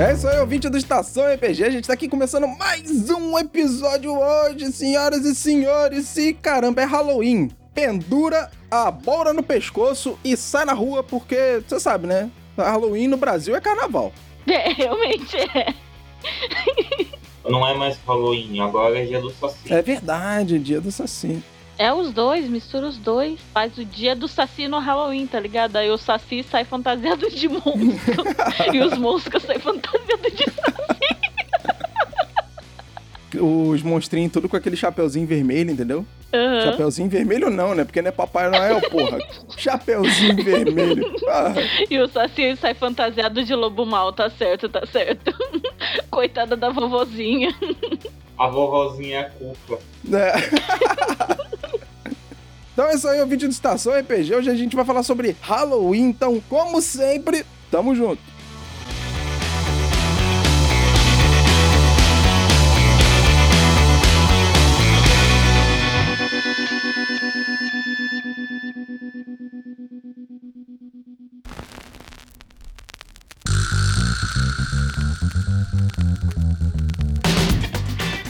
É isso aí, ouvinte do Estação RPG. A gente tá aqui começando mais um episódio hoje, senhoras e senhores. E caramba, é Halloween. Pendura a bola no pescoço e sai na rua, porque você sabe, né? Halloween no Brasil é carnaval. É, realmente é. Não é mais Halloween, agora é dia do Saci. É verdade, dia do Saci. É os dois, mistura os dois. Faz o dia do Saci no Halloween, tá ligado? Aí o Saci sai fantasiado de monstro. e os monstros saem fantasiados de Saci. Os monstrinhos tudo com aquele chapeuzinho vermelho, entendeu? Uhum. Chapeuzinho vermelho não, né? Porque não é Papai Noel, porra. Chapeuzinho vermelho. Ah, E o Saci sai fantasiado de lobo mal, tá certo, tá certo. Coitada da vovozinha. A vovozinha é a culpa. né? então é isso aí, o vídeo do Estação RPG. Hoje a gente vai falar sobre Halloween. Então, como sempre, tamo junto.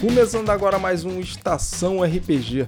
Começando agora mais um Estação RPG.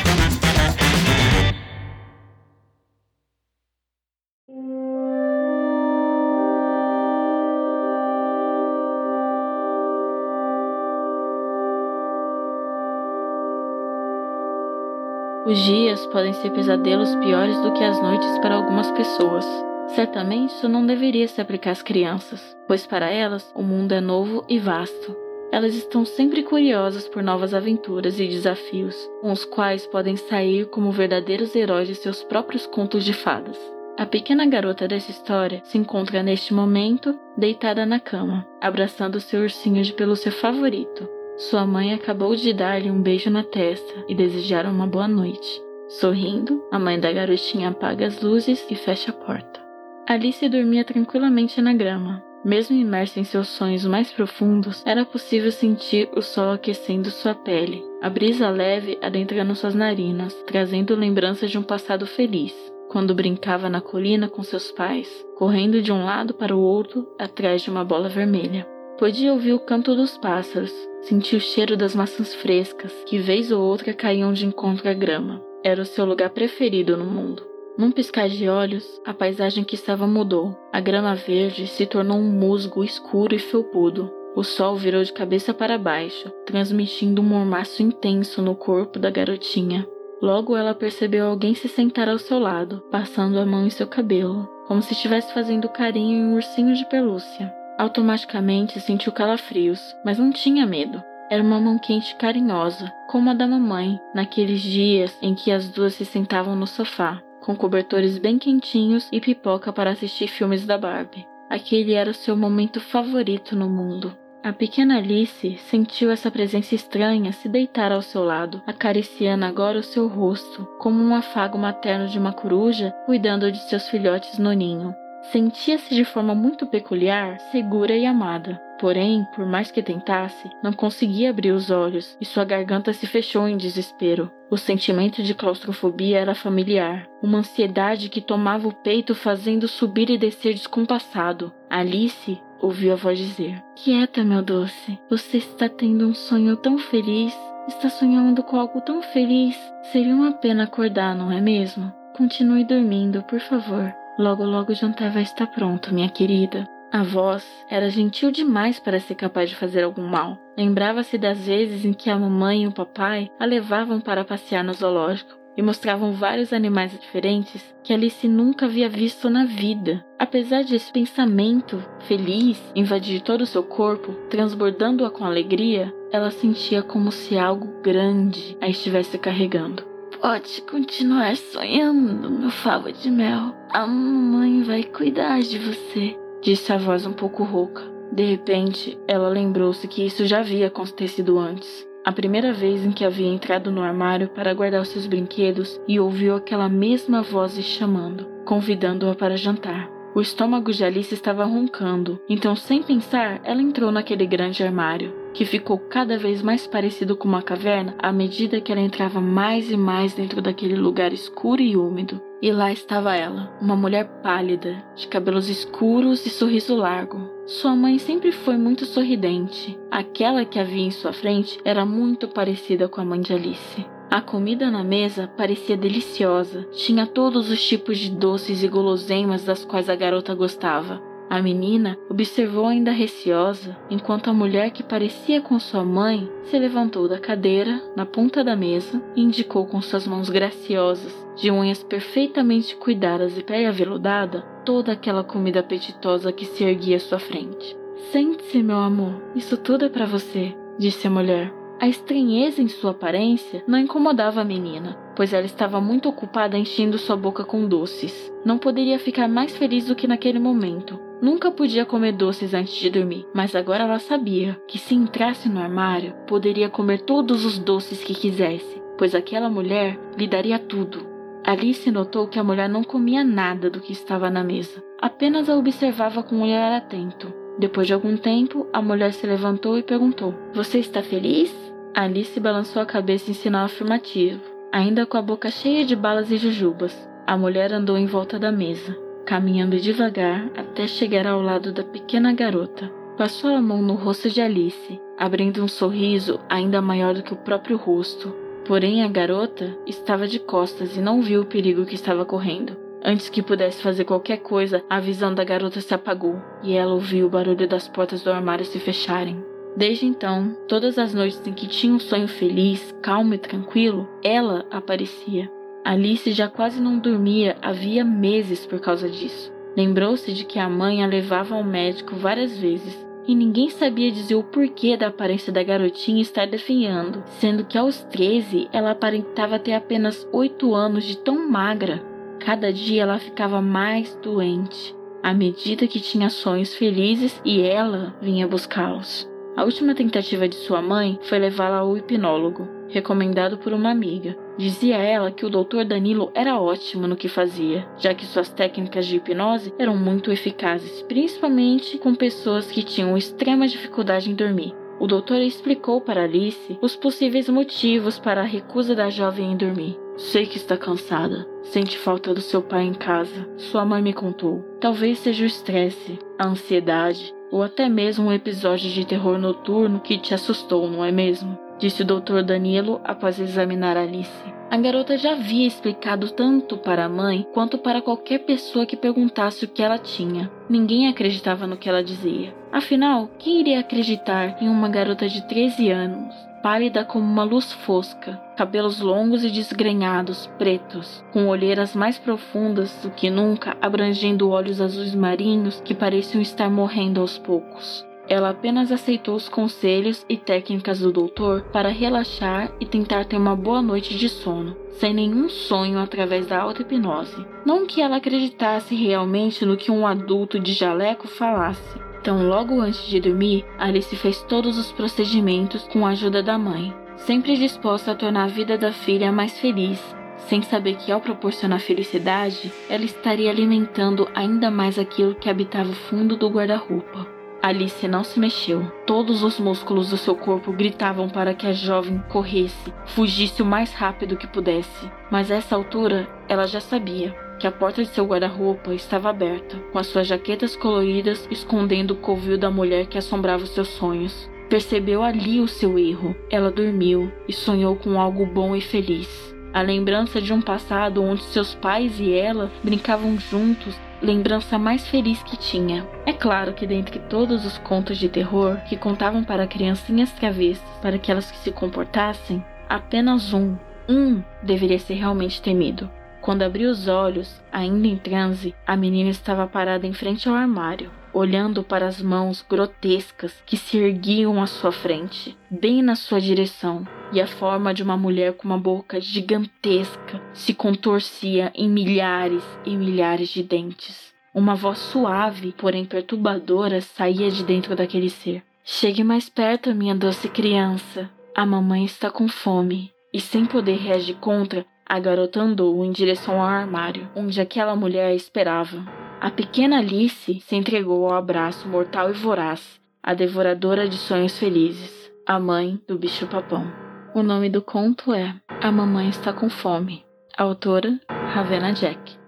Os dias podem ser pesadelos piores do que as noites para algumas pessoas. Certamente isso não deveria se aplicar às crianças, pois para elas o mundo é novo e vasto. Elas estão sempre curiosas por novas aventuras e desafios, com os quais podem sair como verdadeiros heróis de seus próprios contos de fadas. A pequena garota dessa história se encontra neste momento deitada na cama, abraçando seu ursinho de pelúcia favorito, sua mãe acabou de dar-lhe um beijo na testa e desejar uma boa noite. Sorrindo, a mãe da garotinha apaga as luzes e fecha a porta. Alice dormia tranquilamente na grama. Mesmo imersa em seus sonhos mais profundos, era possível sentir o sol aquecendo sua pele, a brisa leve adentrando suas narinas, trazendo lembranças de um passado feliz, quando brincava na colina com seus pais, correndo de um lado para o outro atrás de uma bola vermelha. Podia ouvir o canto dos pássaros, sentir o cheiro das maçãs frescas, que vez ou outra caíam de encontro à grama. Era o seu lugar preferido no mundo. Num piscar de olhos, a paisagem que estava mudou. A grama verde se tornou um musgo escuro e felpudo. O sol virou de cabeça para baixo, transmitindo um mormaço intenso no corpo da garotinha. Logo ela percebeu alguém se sentar ao seu lado, passando a mão em seu cabelo, como se estivesse fazendo carinho em um ursinho de pelúcia. Automaticamente sentiu calafrios, mas não tinha medo. Era uma mão quente e carinhosa, como a da mamãe, naqueles dias em que as duas se sentavam no sofá, com cobertores bem quentinhos e pipoca para assistir filmes da Barbie. Aquele era o seu momento favorito no mundo. A pequena Alice sentiu essa presença estranha se deitar ao seu lado, acariciando agora o seu rosto, como um afago materno de uma coruja cuidando de seus filhotes no ninho. Sentia-se de forma muito peculiar, segura e amada. Porém, por mais que tentasse, não conseguia abrir os olhos e sua garganta se fechou em desespero. O sentimento de claustrofobia era familiar, uma ansiedade que tomava o peito fazendo subir e descer descompassado. Alice ouviu a voz dizer: Quieta, meu doce, você está tendo um sonho tão feliz. Está sonhando com algo tão feliz. Seria uma pena acordar, não é mesmo? Continue dormindo, por favor. Logo, logo o jantar vai estar pronto, minha querida. A voz era gentil demais para ser capaz de fazer algum mal. Lembrava-se das vezes em que a mamãe e o papai a levavam para passear no zoológico e mostravam vários animais diferentes que Alice nunca havia visto na vida. Apesar desse pensamento feliz invadir todo o seu corpo, transbordando-a com alegria, ela sentia como se algo grande a estivesse carregando. Pode continuar sonhando, meu favo de mel. A mamãe vai cuidar de você, disse a voz um pouco rouca. De repente, ela lembrou-se que isso já havia acontecido antes. A primeira vez em que havia entrado no armário para guardar os seus brinquedos e ouviu aquela mesma voz lhe chamando. convidando-a para jantar. O estômago de Alice estava roncando, então, sem pensar, ela entrou naquele grande armário, que ficou cada vez mais parecido com uma caverna à medida que ela entrava mais e mais dentro daquele lugar escuro e úmido. E lá estava ela, uma mulher pálida, de cabelos escuros e sorriso largo. Sua mãe sempre foi muito sorridente. Aquela que havia em sua frente era muito parecida com a mãe de Alice. A comida na mesa parecia deliciosa. Tinha todos os tipos de doces e guloseimas das quais a garota gostava. A menina observou ainda receosa, enquanto a mulher que parecia com sua mãe se levantou da cadeira, na ponta da mesa, e indicou com suas mãos graciosas, de unhas perfeitamente cuidadas e pele aveludada, toda aquela comida apetitosa que se erguia à sua frente. Sente-se, meu amor, isso tudo é para você, disse a mulher. A estranheza em sua aparência não incomodava a menina, pois ela estava muito ocupada enchendo sua boca com doces. Não poderia ficar mais feliz do que naquele momento. Nunca podia comer doces antes de dormir, mas agora ela sabia que se entrasse no armário, poderia comer todos os doces que quisesse, pois aquela mulher lhe daria tudo. Alice notou que a mulher não comia nada do que estava na mesa, apenas a observava com um olhar atento. Depois de algum tempo, a mulher se levantou e perguntou: Você está feliz? Alice balançou a cabeça em sinal afirmativo, ainda com a boca cheia de balas e jujubas. A mulher andou em volta da mesa, caminhando devagar até chegar ao lado da pequena garota. Passou a mão no rosto de Alice, abrindo um sorriso ainda maior do que o próprio rosto. Porém, a garota estava de costas e não viu o perigo que estava correndo. Antes que pudesse fazer qualquer coisa, a visão da garota se apagou e ela ouviu o barulho das portas do armário se fecharem. Desde então, todas as noites em que tinha um sonho feliz, calmo e tranquilo, ela aparecia. Alice já quase não dormia havia meses por causa disso. Lembrou-se de que a mãe a levava ao médico várias vezes e ninguém sabia dizer o porquê da aparência da garotinha estar definhando, sendo que aos 13 ela aparentava ter apenas 8 anos de tão magra. Cada dia ela ficava mais doente, à medida que tinha sonhos felizes e ela vinha buscá-los. A última tentativa de sua mãe foi levá-la ao hipnólogo, recomendado por uma amiga. Dizia ela que o Dr. Danilo era ótimo no que fazia, já que suas técnicas de hipnose eram muito eficazes, principalmente com pessoas que tinham extrema dificuldade em dormir. O doutor explicou para Alice os possíveis motivos para a recusa da jovem em dormir. Sei que está cansada. Sente falta do seu pai em casa. Sua mãe me contou. Talvez seja o estresse, a ansiedade, ou até mesmo um episódio de terror noturno que te assustou, não é mesmo? Disse o Dr. Danilo após examinar Alice. A garota já havia explicado tanto para a mãe quanto para qualquer pessoa que perguntasse o que ela tinha. Ninguém acreditava no que ela dizia. Afinal, quem iria acreditar em uma garota de 13 anos, pálida como uma luz fosca, cabelos longos e desgrenhados, pretos, com olheiras mais profundas do que nunca, abrangendo olhos azuis marinhos que pareciam estar morrendo aos poucos. Ela apenas aceitou os conselhos e técnicas do doutor para relaxar e tentar ter uma boa noite de sono, sem nenhum sonho através da auto-hipnose. Não que ela acreditasse realmente no que um adulto de jaleco falasse, então, logo antes de dormir, Alice fez todos os procedimentos com a ajuda da mãe, sempre disposta a tornar a vida da filha mais feliz, sem saber que ao proporcionar felicidade, ela estaria alimentando ainda mais aquilo que habitava o fundo do guarda-roupa. Alice não se mexeu. Todos os músculos do seu corpo gritavam para que a jovem corresse, fugisse o mais rápido que pudesse. Mas a essa altura, ela já sabia que a porta de seu guarda-roupa estava aberta, com as suas jaquetas coloridas escondendo o covil da mulher que assombrava os seus sonhos. Percebeu ali o seu erro. Ela dormiu e sonhou com algo bom e feliz. A lembrança de um passado onde seus pais e ela brincavam juntos, lembrança mais feliz que tinha. É claro que dentre todos os contos de terror que contavam para criancinhas travessas para que elas se comportassem, apenas um, um deveria ser realmente temido. Quando abriu os olhos, ainda em transe, a menina estava parada em frente ao armário, olhando para as mãos grotescas que se erguiam à sua frente, bem na sua direção, e a forma de uma mulher com uma boca gigantesca se contorcia em milhares e milhares de dentes. Uma voz suave, porém perturbadora, saía de dentro daquele ser. Chegue mais perto, minha doce criança. A mamãe está com fome. E sem poder reagir contra, A garota andou em direção ao armário, onde aquela mulher esperava. A pequena Alice se entregou ao abraço mortal e voraz, a devoradora de sonhos felizes, a mãe do bicho-papão. O nome do conto é A Mamãe Está com Fome. Autora Ravena Jack.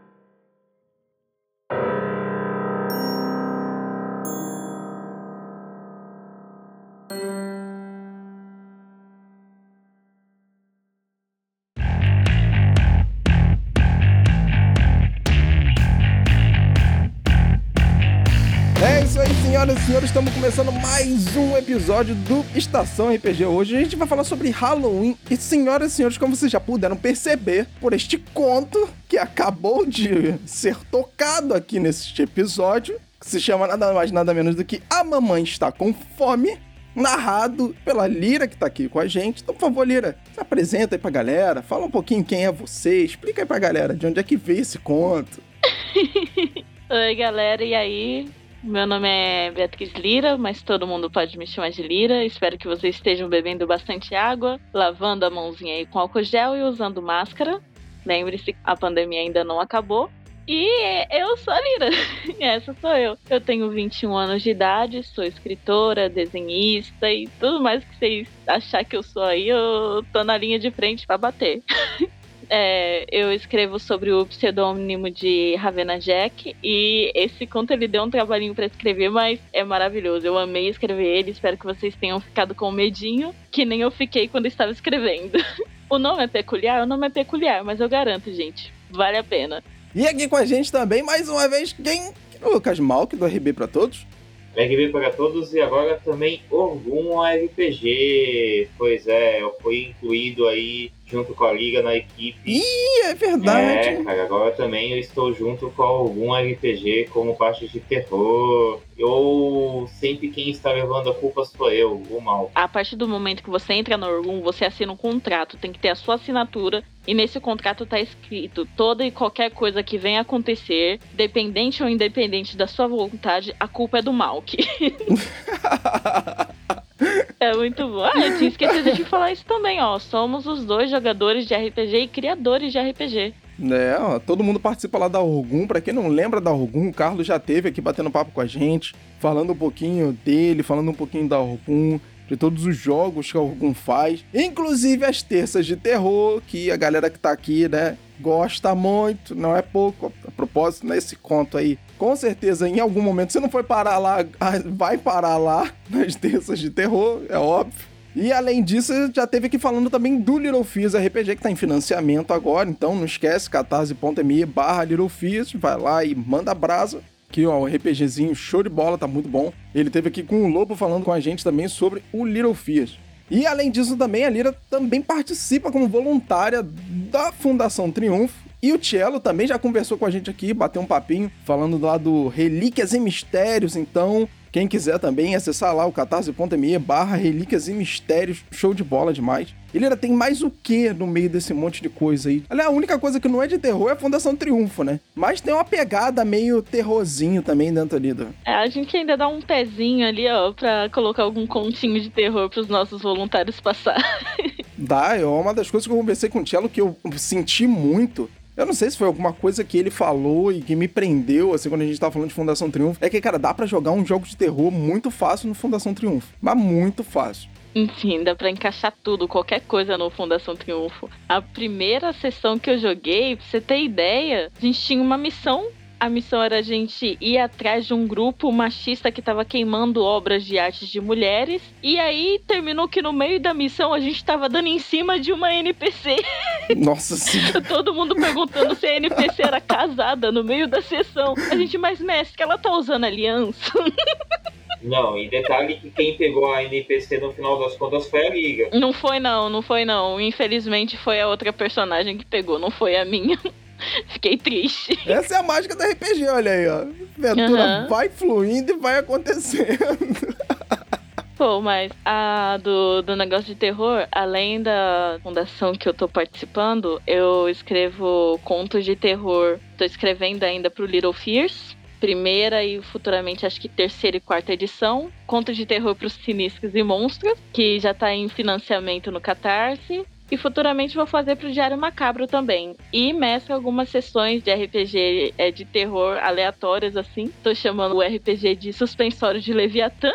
Senhoras e senhores, estamos começando mais um episódio do Estação RPG. Hoje a gente vai falar sobre Halloween. E, senhoras e senhores, como vocês já puderam perceber por este conto que acabou de ser tocado aqui neste episódio, que se chama nada mais nada menos do que A Mamãe Está com Fome, narrado pela Lira que tá aqui com a gente. Então, por favor, Lira, se apresenta aí pra galera, fala um pouquinho quem é você, explica aí pra galera de onde é que veio esse conto. Oi, galera, e aí? Meu nome é Beatriz Lira, mas todo mundo pode me chamar de Lira. Espero que vocês estejam bebendo bastante água, lavando a mãozinha aí com álcool gel e usando máscara. Lembre-se, a pandemia ainda não acabou. E eu sou a Lira, essa sou eu. Eu tenho 21 anos de idade, sou escritora, desenhista e tudo mais que vocês achar que eu sou aí, eu tô na linha de frente para bater. É, eu escrevo sobre o pseudônimo de Ravena Jack e esse conto ele deu um trabalhinho para escrever, mas é maravilhoso. Eu amei escrever ele, espero que vocês tenham ficado com medinho, que nem eu fiquei quando estava escrevendo. o nome é peculiar? O nome é peculiar, mas eu garanto, gente, vale a pena. E aqui com a gente também, mais uma vez, quem? Lucas Malk, do RB para Todos. RB para todos e agora também Orgum RPG. Pois é, eu fui incluído aí junto com a Liga na equipe. Ih, é verdade! É, cara, agora também eu estou junto com algum RPG como parte de terror. Eu sempre quem está levando a culpa sou eu, o mal. A partir do momento que você entra no Orgum, você assina um contrato, tem que ter a sua assinatura. E nesse contrato tá escrito: toda e qualquer coisa que venha acontecer, dependente ou independente da sua vontade, a culpa é do Malk. Muito bom. Ah, eu tinha esquecido de falar isso também, ó. Somos os dois jogadores de RPG e criadores de RPG. É, ó, todo mundo participa lá da Orgum. Pra quem não lembra da Orgum, o Carlos já teve aqui batendo papo com a gente, falando um pouquinho dele, falando um pouquinho da Orgum, de todos os jogos que a Orgum faz, inclusive as terças de terror, que a galera que tá aqui, né, gosta muito, não é pouco. A propósito, nesse conto aí, com certeza em algum momento você não foi parar lá, vai parar lá nas terças de terror, é óbvio. E além disso, já teve aqui falando também do Little Fears RPG, que tá em financiamento agora, então não esquece, catarse.me barra Little Fears, vai lá e manda brasa. Aqui, ó, um RPGzinho show de bola, tá muito bom. Ele teve aqui com o Lobo falando com a gente também sobre o Little Fears. E além disso também, a Lira também participa como voluntária da Fundação Triunfo. E o Cello também já conversou com a gente aqui, bateu um papinho, falando lá do Relíquias e Mistérios. Então, quem quiser também acessar lá o catarse.me barra relíquias e mistérios, show de bola demais. Ele ainda tem mais o que no meio desse monte de coisa aí? Aliás, a única coisa que não é de terror é a Fundação Triunfo, né? Mas tem uma pegada meio terrorzinho também dentro ali do... É, a gente ainda dá um pezinho ali, ó, pra colocar algum continho de terror pros nossos voluntários passar. Dá, é uma das coisas que eu conversei com o Cello que eu senti muito eu não sei se foi alguma coisa que ele falou e que me prendeu, assim, quando a gente tava falando de Fundação Triunfo. É que, cara, dá para jogar um jogo de terror muito fácil no Fundação Triunfo. Mas muito fácil. Enfim, dá pra encaixar tudo, qualquer coisa no Fundação Triunfo. A primeira sessão que eu joguei, pra você ter ideia, a gente tinha uma missão a missão era a gente ir atrás de um grupo machista que tava queimando obras de arte de mulheres. E aí terminou que no meio da missão a gente tava dando em cima de uma NPC. Nossa senhora. Todo mundo perguntando se a NPC era casada no meio da sessão. A gente, mas mestre, ela tá usando aliança? Não, e detalhe que quem pegou a NPC no final das contas foi a Liga. Não foi não, não foi não. Infelizmente foi a outra personagem que pegou, não foi a minha. Fiquei triste. Essa é a mágica da RPG, olha aí, ó. A aventura uhum. vai fluindo e vai acontecendo. Pô, mas a do, do negócio de terror, além da fundação que eu tô participando, eu escrevo contos de terror. Tô escrevendo ainda pro Little Fears. Primeira e futuramente acho que terceira e quarta edição. Contos de terror pros sinistros e monstros, que já tá em financiamento no Catarse. E futuramente vou fazer pro Diário Macabro também. E mesclo algumas sessões de RPG é, de terror aleatórias, assim. Tô chamando o RPG de Suspensório de Leviatã.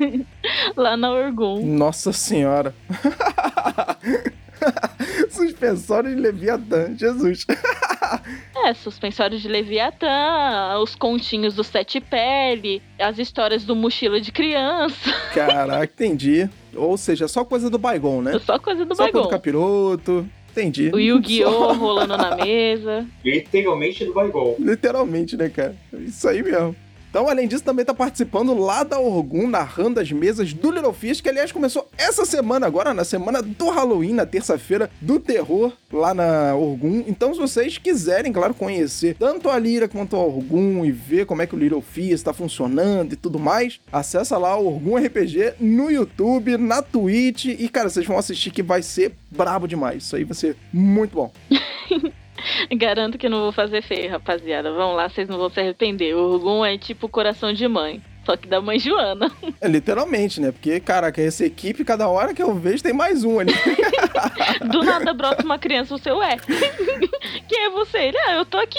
lá na Orgum. Nossa senhora. Suspensório de Leviatã, Jesus. é, suspensório de Leviatã, os continhos do Sete Pele, as histórias do Mochila de Criança. Caraca, entendi. Ou seja, só coisa do Baigon, né? Só coisa do só Baigon. Só coisa do capiroto. Entendi. O Yu-Gi-Oh! rolando na mesa. Literalmente do Baigon. Literalmente, né, cara? Isso aí mesmo. Então, além disso, também tá participando lá da Orgum, narrando as mesas do Little Fish, que aliás começou essa semana agora, na semana do Halloween, na terça-feira do terror, lá na Orgum. Então, se vocês quiserem, claro, conhecer tanto a Lira quanto a Orgum e ver como é que o Little Fish está funcionando e tudo mais, acessa lá o Orgum RPG no YouTube, na Twitch e, cara, vocês vão assistir que vai ser brabo demais. Isso aí vai ser muito bom. Garanto que não vou fazer feio, rapaziada. Vão lá, vocês não vão se arrepender. O Urgum é tipo coração de mãe. Só que da mãe Joana. É, literalmente, né? Porque, caraca, essa equipe, cada hora que eu vejo, tem mais um ali. Do nada brota uma criança, o seu é. Quem é você? Ele, ah, eu tô aqui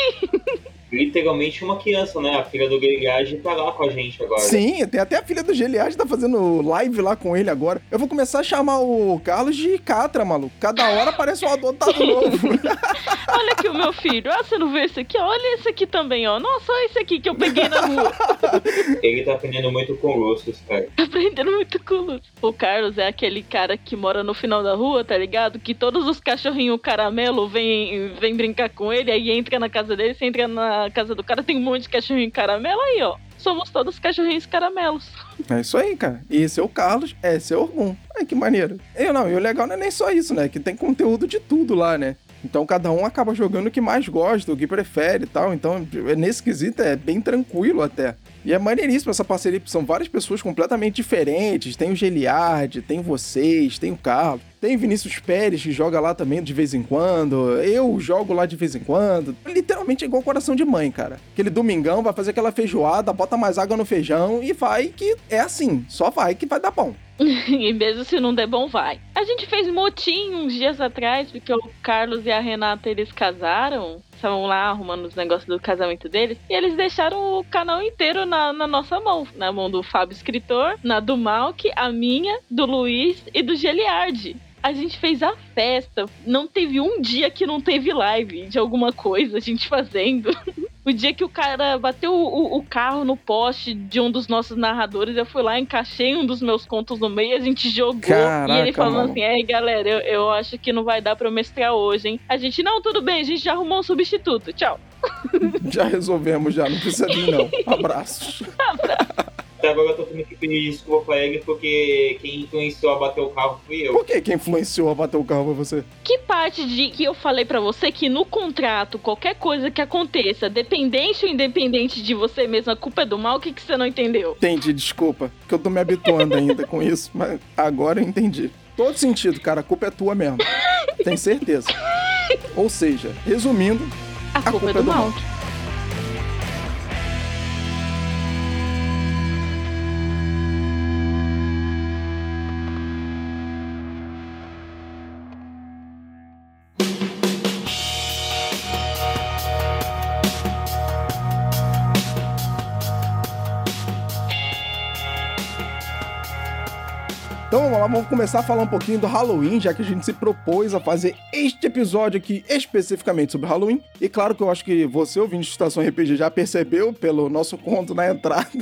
literalmente uma criança, né? A filha do Geliage tá lá com a gente agora. Sim, tem até a filha do Geliage tá fazendo live lá com ele agora. Eu vou começar a chamar o Carlos de Catra, maluco. Cada hora aparece um adotado novo. olha aqui o meu filho. Ah, você não vê esse aqui? Olha esse aqui também, ó. Nossa, olha esse aqui que eu peguei na rua. ele tá aprendendo muito com o Lúcio, cara. Tá aprendendo muito com o Lúcio. O Carlos é aquele cara que mora no final da rua, tá ligado? Que todos os cachorrinhos caramelo vêm vem brincar com ele, aí entra na casa dele, você entra na casa do cara tem um monte de cachorrinho caramelo aí, ó. Somos todos cachorrinhos caramelos. É isso aí, cara. E esse é o Carlos, esse é o Orgum. Ai, que maneiro. E não, e o legal não é nem só isso, né? Que tem conteúdo de tudo lá, né? Então cada um acaba jogando o que mais gosta, o que prefere e tal. Então, nesse quesito é bem tranquilo até. E é maneiríssimo essa parceria, são várias pessoas completamente diferentes. Tem o Geliard, tem vocês, tem o Carlos, tem Vinícius Pérez que joga lá também de vez em quando. Eu jogo lá de vez em quando. Literalmente é igual coração de mãe, cara. Aquele domingão vai fazer aquela feijoada, bota mais água no feijão e vai que é assim. Só vai que vai dar bom. e mesmo se não der bom, vai. A gente fez motim uns dias atrás, porque o Carlos e a Renata eles casaram estavam lá arrumando os negócios do casamento deles, e eles deixaram o canal inteiro na, na nossa mão. Na mão do Fábio Escritor, na do Malk, a minha, do Luiz e do Geliardi a gente fez a festa. Não teve um dia que não teve live de alguma coisa, a gente fazendo. o dia que o cara bateu o, o, carro no poste de um dos nossos narradores, eu fui lá, encaixei um dos meus contos no meio, a gente jogou. Caraca, e ele falando mano. assim: é, galera, eu, eu acho que não vai dar pra eu mestrar hoje, hein? A gente, não, tudo bem, a gente já arrumou um substituto. Tchau. Já resolvemos, já, não precisa vir, não. Abraços. Abraço. Até agora eu tô tendo que pedir desculpa pra ele porque quem influenciou a bater o carro fui eu. Por que quem influenciou a bater o carro foi você? Que parte de que eu falei para você que no contrato, qualquer coisa que aconteça, dependente ou independente de você mesmo, a culpa é do mal? O que, que você não entendeu? Entendi, desculpa. Que eu tô me habituando ainda com isso, mas agora eu entendi. Todo sentido, cara, a culpa é tua mesmo. Tem certeza. Ou seja, resumindo, a, a culpa, culpa, é do, é do mal. mal. Vamos lá, vamos começar a falar um pouquinho do Halloween, já que a gente se propôs a fazer este episódio aqui especificamente sobre Halloween. E claro que eu acho que você, ouvinte de Estação RPG, já percebeu pelo nosso conto na entrada.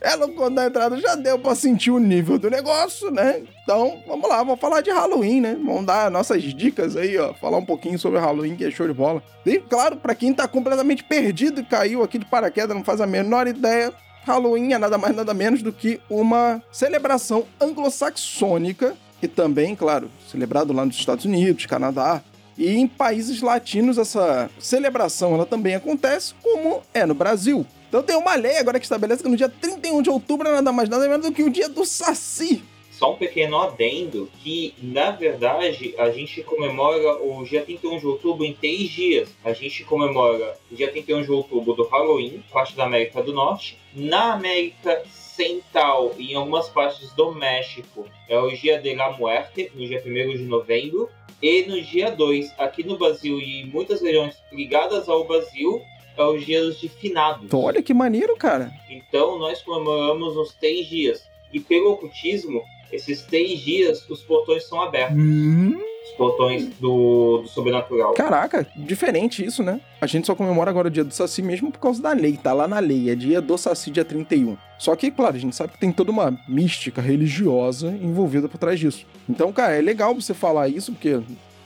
É, no conto na entrada já deu pra sentir o nível do negócio, né? Então, vamos lá, vamos falar de Halloween, né? Vamos dar nossas dicas aí, ó. Falar um pouquinho sobre Halloween, que é show de bola. E, claro, para quem tá completamente perdido e caiu aqui de paraquedas, não faz a menor ideia, Halloween é nada mais nada menos do que uma celebração anglo-saxônica e também, claro, celebrado lá nos Estados Unidos, Canadá e em países latinos essa celebração ela também acontece, como é no Brasil. Então tem uma lei agora que estabelece que no dia 31 de outubro é nada mais nada menos do que o dia do Saci só um pequeno adendo, que na verdade a gente comemora o dia 31 de outubro em três dias. A gente comemora o dia 31 de outubro do Halloween, parte da América do Norte. Na América ocidental e em algumas partes do México é o Dia de la Muerte, no dia 1 de novembro. E no dia 2, aqui no Brasil e em muitas regiões ligadas ao Brasil, é o Dia dos Finados. Então, olha que maneiro, cara. Então nós comemoramos os três dias. E pelo ocultismo, esses três dias os portões são abertos. Hum. Os portões do, do sobrenatural. Caraca, diferente isso, né? A gente só comemora agora o dia do Saci mesmo por causa da lei, tá lá na lei, é dia do Saci, dia 31. Só que, claro, a gente sabe que tem toda uma mística religiosa envolvida por trás disso. Então, cara, é legal você falar isso, porque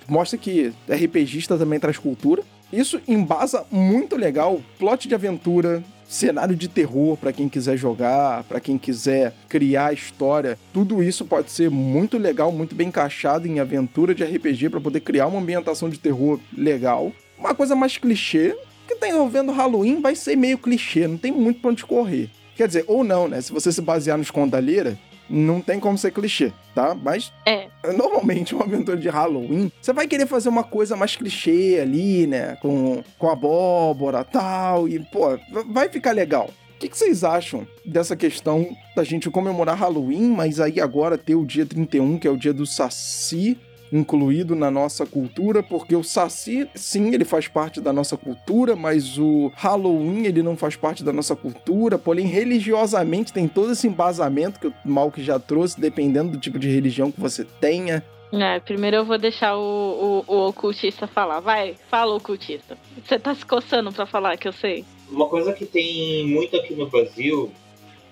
mostra que RPGista também traz cultura. Isso embasa muito legal plot de aventura, cenário de terror para quem quiser jogar, para quem quiser criar história. Tudo isso pode ser muito legal, muito bem encaixado em aventura de RPG para poder criar uma ambientação de terror legal. Uma coisa mais clichê, que tá envolvendo Halloween, vai ser meio clichê, não tem muito pra onde correr. Quer dizer, ou não, né? Se você se basear nos Condalheira, não tem como ser clichê, tá? Mas É. normalmente uma aventura de Halloween, você vai querer fazer uma coisa mais clichê ali, né? Com, com abóbora e tal, e, pô, vai ficar legal. O que, que vocês acham dessa questão da gente comemorar Halloween, mas aí agora ter o dia 31, que é o dia do Saci, incluído na nossa cultura, porque o Saci, sim, ele faz parte da nossa cultura, mas o Halloween, ele não faz parte da nossa cultura, porém, religiosamente tem todo esse embasamento que o Malk já trouxe, dependendo do tipo de religião que você tenha. É, primeiro eu vou deixar o, o, o ocultista falar. Vai, fala, ocultista. Você tá se coçando pra falar que eu sei. Uma coisa que tem muito aqui no Brasil.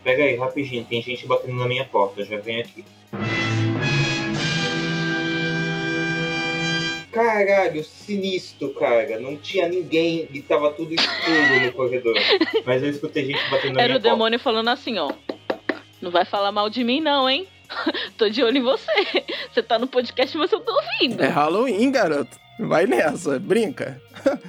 Pega aí, rapidinho, tem gente batendo na minha porta, já vem aqui. Caralho, sinistro, cara. Não tinha ninguém e tava tudo escuro no corredor. Mas eu escutei gente batendo na Era minha o demônio falando assim, ó. Não vai falar mal de mim, não, hein? Tô de olho em você. Você tá no podcast, mas eu tô ouvindo. É Halloween, garoto. Vai nessa, brinca.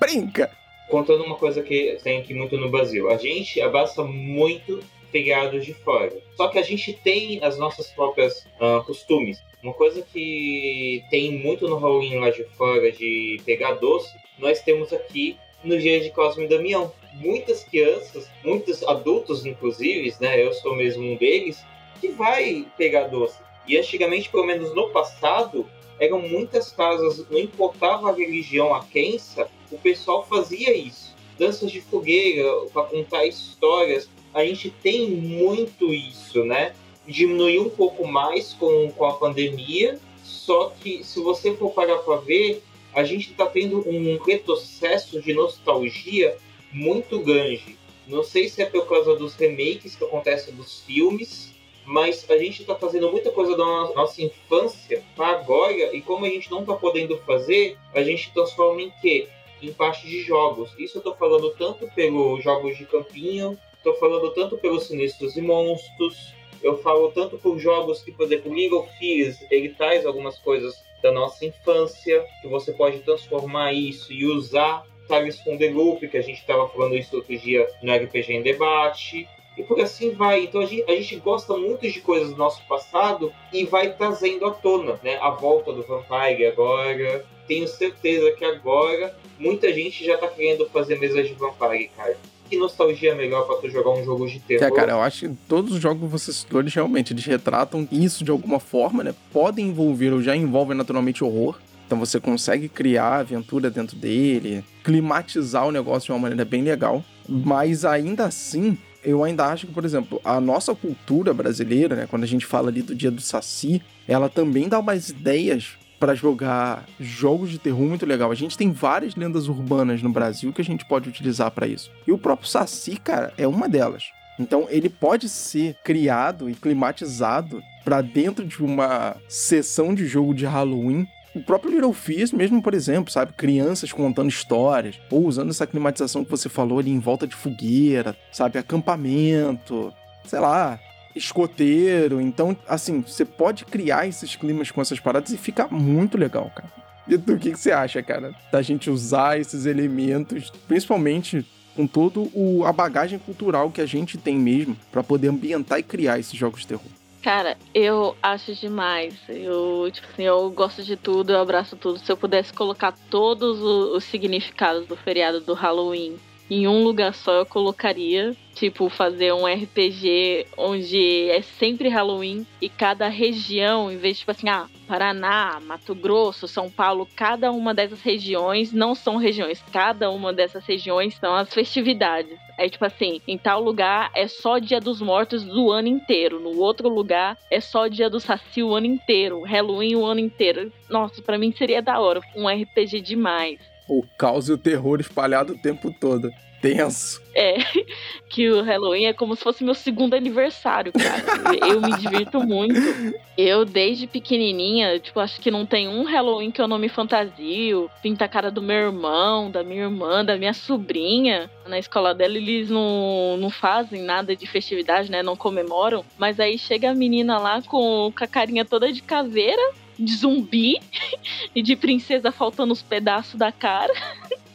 brinca. porta. Contando uma coisa que tem aqui muito no Brasil. A gente abraça muito feriados de fora. Só que a gente tem as nossas próprias ah, costumes. Uma coisa que tem muito no Halloween lá de fora de pegar doce, nós temos aqui no dia de Cosme e Damião. Muitas crianças, muitos adultos inclusive, né, eu sou mesmo um deles, que vai pegar doce. E antigamente, pelo menos no passado, eram muitas casas, não importava a religião, a crença, o pessoal fazia isso. Danças de fogueira, para contar histórias. A gente tem muito isso, né? Diminuiu um pouco mais com, com a pandemia, só que se você for parar para ver, a gente está tendo um retrocesso de nostalgia muito grande. Não sei se é por causa dos remakes que acontecem dos filmes, mas a gente está fazendo muita coisa da no- nossa infância para agora, e como a gente não está podendo fazer, a gente transforma em quê? Em parte de jogos. Isso eu tô falando tanto pelos jogos de campinho, tô falando tanto pelos sinistros e monstros, eu falo tanto por jogos que, por exemplo, League of Thieves, ele traz algumas coisas da nossa infância, que você pode transformar isso e usar. Tales from the Loop, que a gente estava falando isso outro dia no RPG em debate. E por assim vai. Então a gente, a gente gosta muito de coisas do nosso passado e vai trazendo à tona, né? A volta do Vampire agora. Tenho certeza que agora muita gente já tá querendo fazer mesas de Vampire, cara. Que nostalgia melhor pra tu jogar um jogo de terror. É, cara, eu acho que todos os jogos que você citou, eles realmente eles retratam isso de alguma forma, né? Podem envolver ou já envolvem naturalmente horror. Então você consegue criar aventura dentro dele, climatizar o negócio de uma maneira bem legal. Mas ainda assim, eu ainda acho que, por exemplo, a nossa cultura brasileira, né? Quando a gente fala ali do dia do Saci, ela também dá umas ideias para jogar jogos de terror muito legal. A gente tem várias lendas urbanas no Brasil que a gente pode utilizar para isso. E o próprio Saci, cara, é uma delas. Então ele pode ser criado e climatizado para dentro de uma sessão de jogo de Halloween. O próprio Little Fears mesmo, por exemplo, sabe? Crianças contando histórias, ou usando essa climatização que você falou ali em volta de fogueira, sabe? Acampamento, sei lá, escoteiro. Então, assim, você pode criar esses climas com essas paradas e fica muito legal, cara. E tu, o que, que você acha, cara? Da gente usar esses elementos, principalmente com todo o, a bagagem cultural que a gente tem mesmo, pra poder ambientar e criar esses jogos de terror. Cara, eu acho demais. Eu, tipo assim, eu gosto de tudo, eu abraço tudo. Se eu pudesse colocar todos o- os significados do feriado do Halloween em um lugar só eu colocaria. Tipo, fazer um RPG onde é sempre Halloween e cada região, em vez de tipo assim, ah, Paraná, Mato Grosso, São Paulo, cada uma dessas regiões não são regiões, cada uma dessas regiões são as festividades. É tipo assim, em tal lugar é só Dia dos Mortos do ano inteiro, no outro lugar é só Dia do Saci o ano inteiro, Halloween o ano inteiro. Nossa, para mim seria da hora, um RPG demais. O caos e o terror espalhado o tempo todo tenso. É, que o Halloween é como se fosse meu segundo aniversário, cara. eu me divirto muito. Eu, desde pequenininha, tipo, acho que não tem um Halloween que eu não me fantasio. Pinta a cara do meu irmão, da minha irmã, da minha sobrinha. Na escola dela, eles não, não fazem nada de festividade, né? Não comemoram. Mas aí chega a menina lá com, com a carinha toda de caveira, de zumbi e de princesa faltando os pedaços da cara.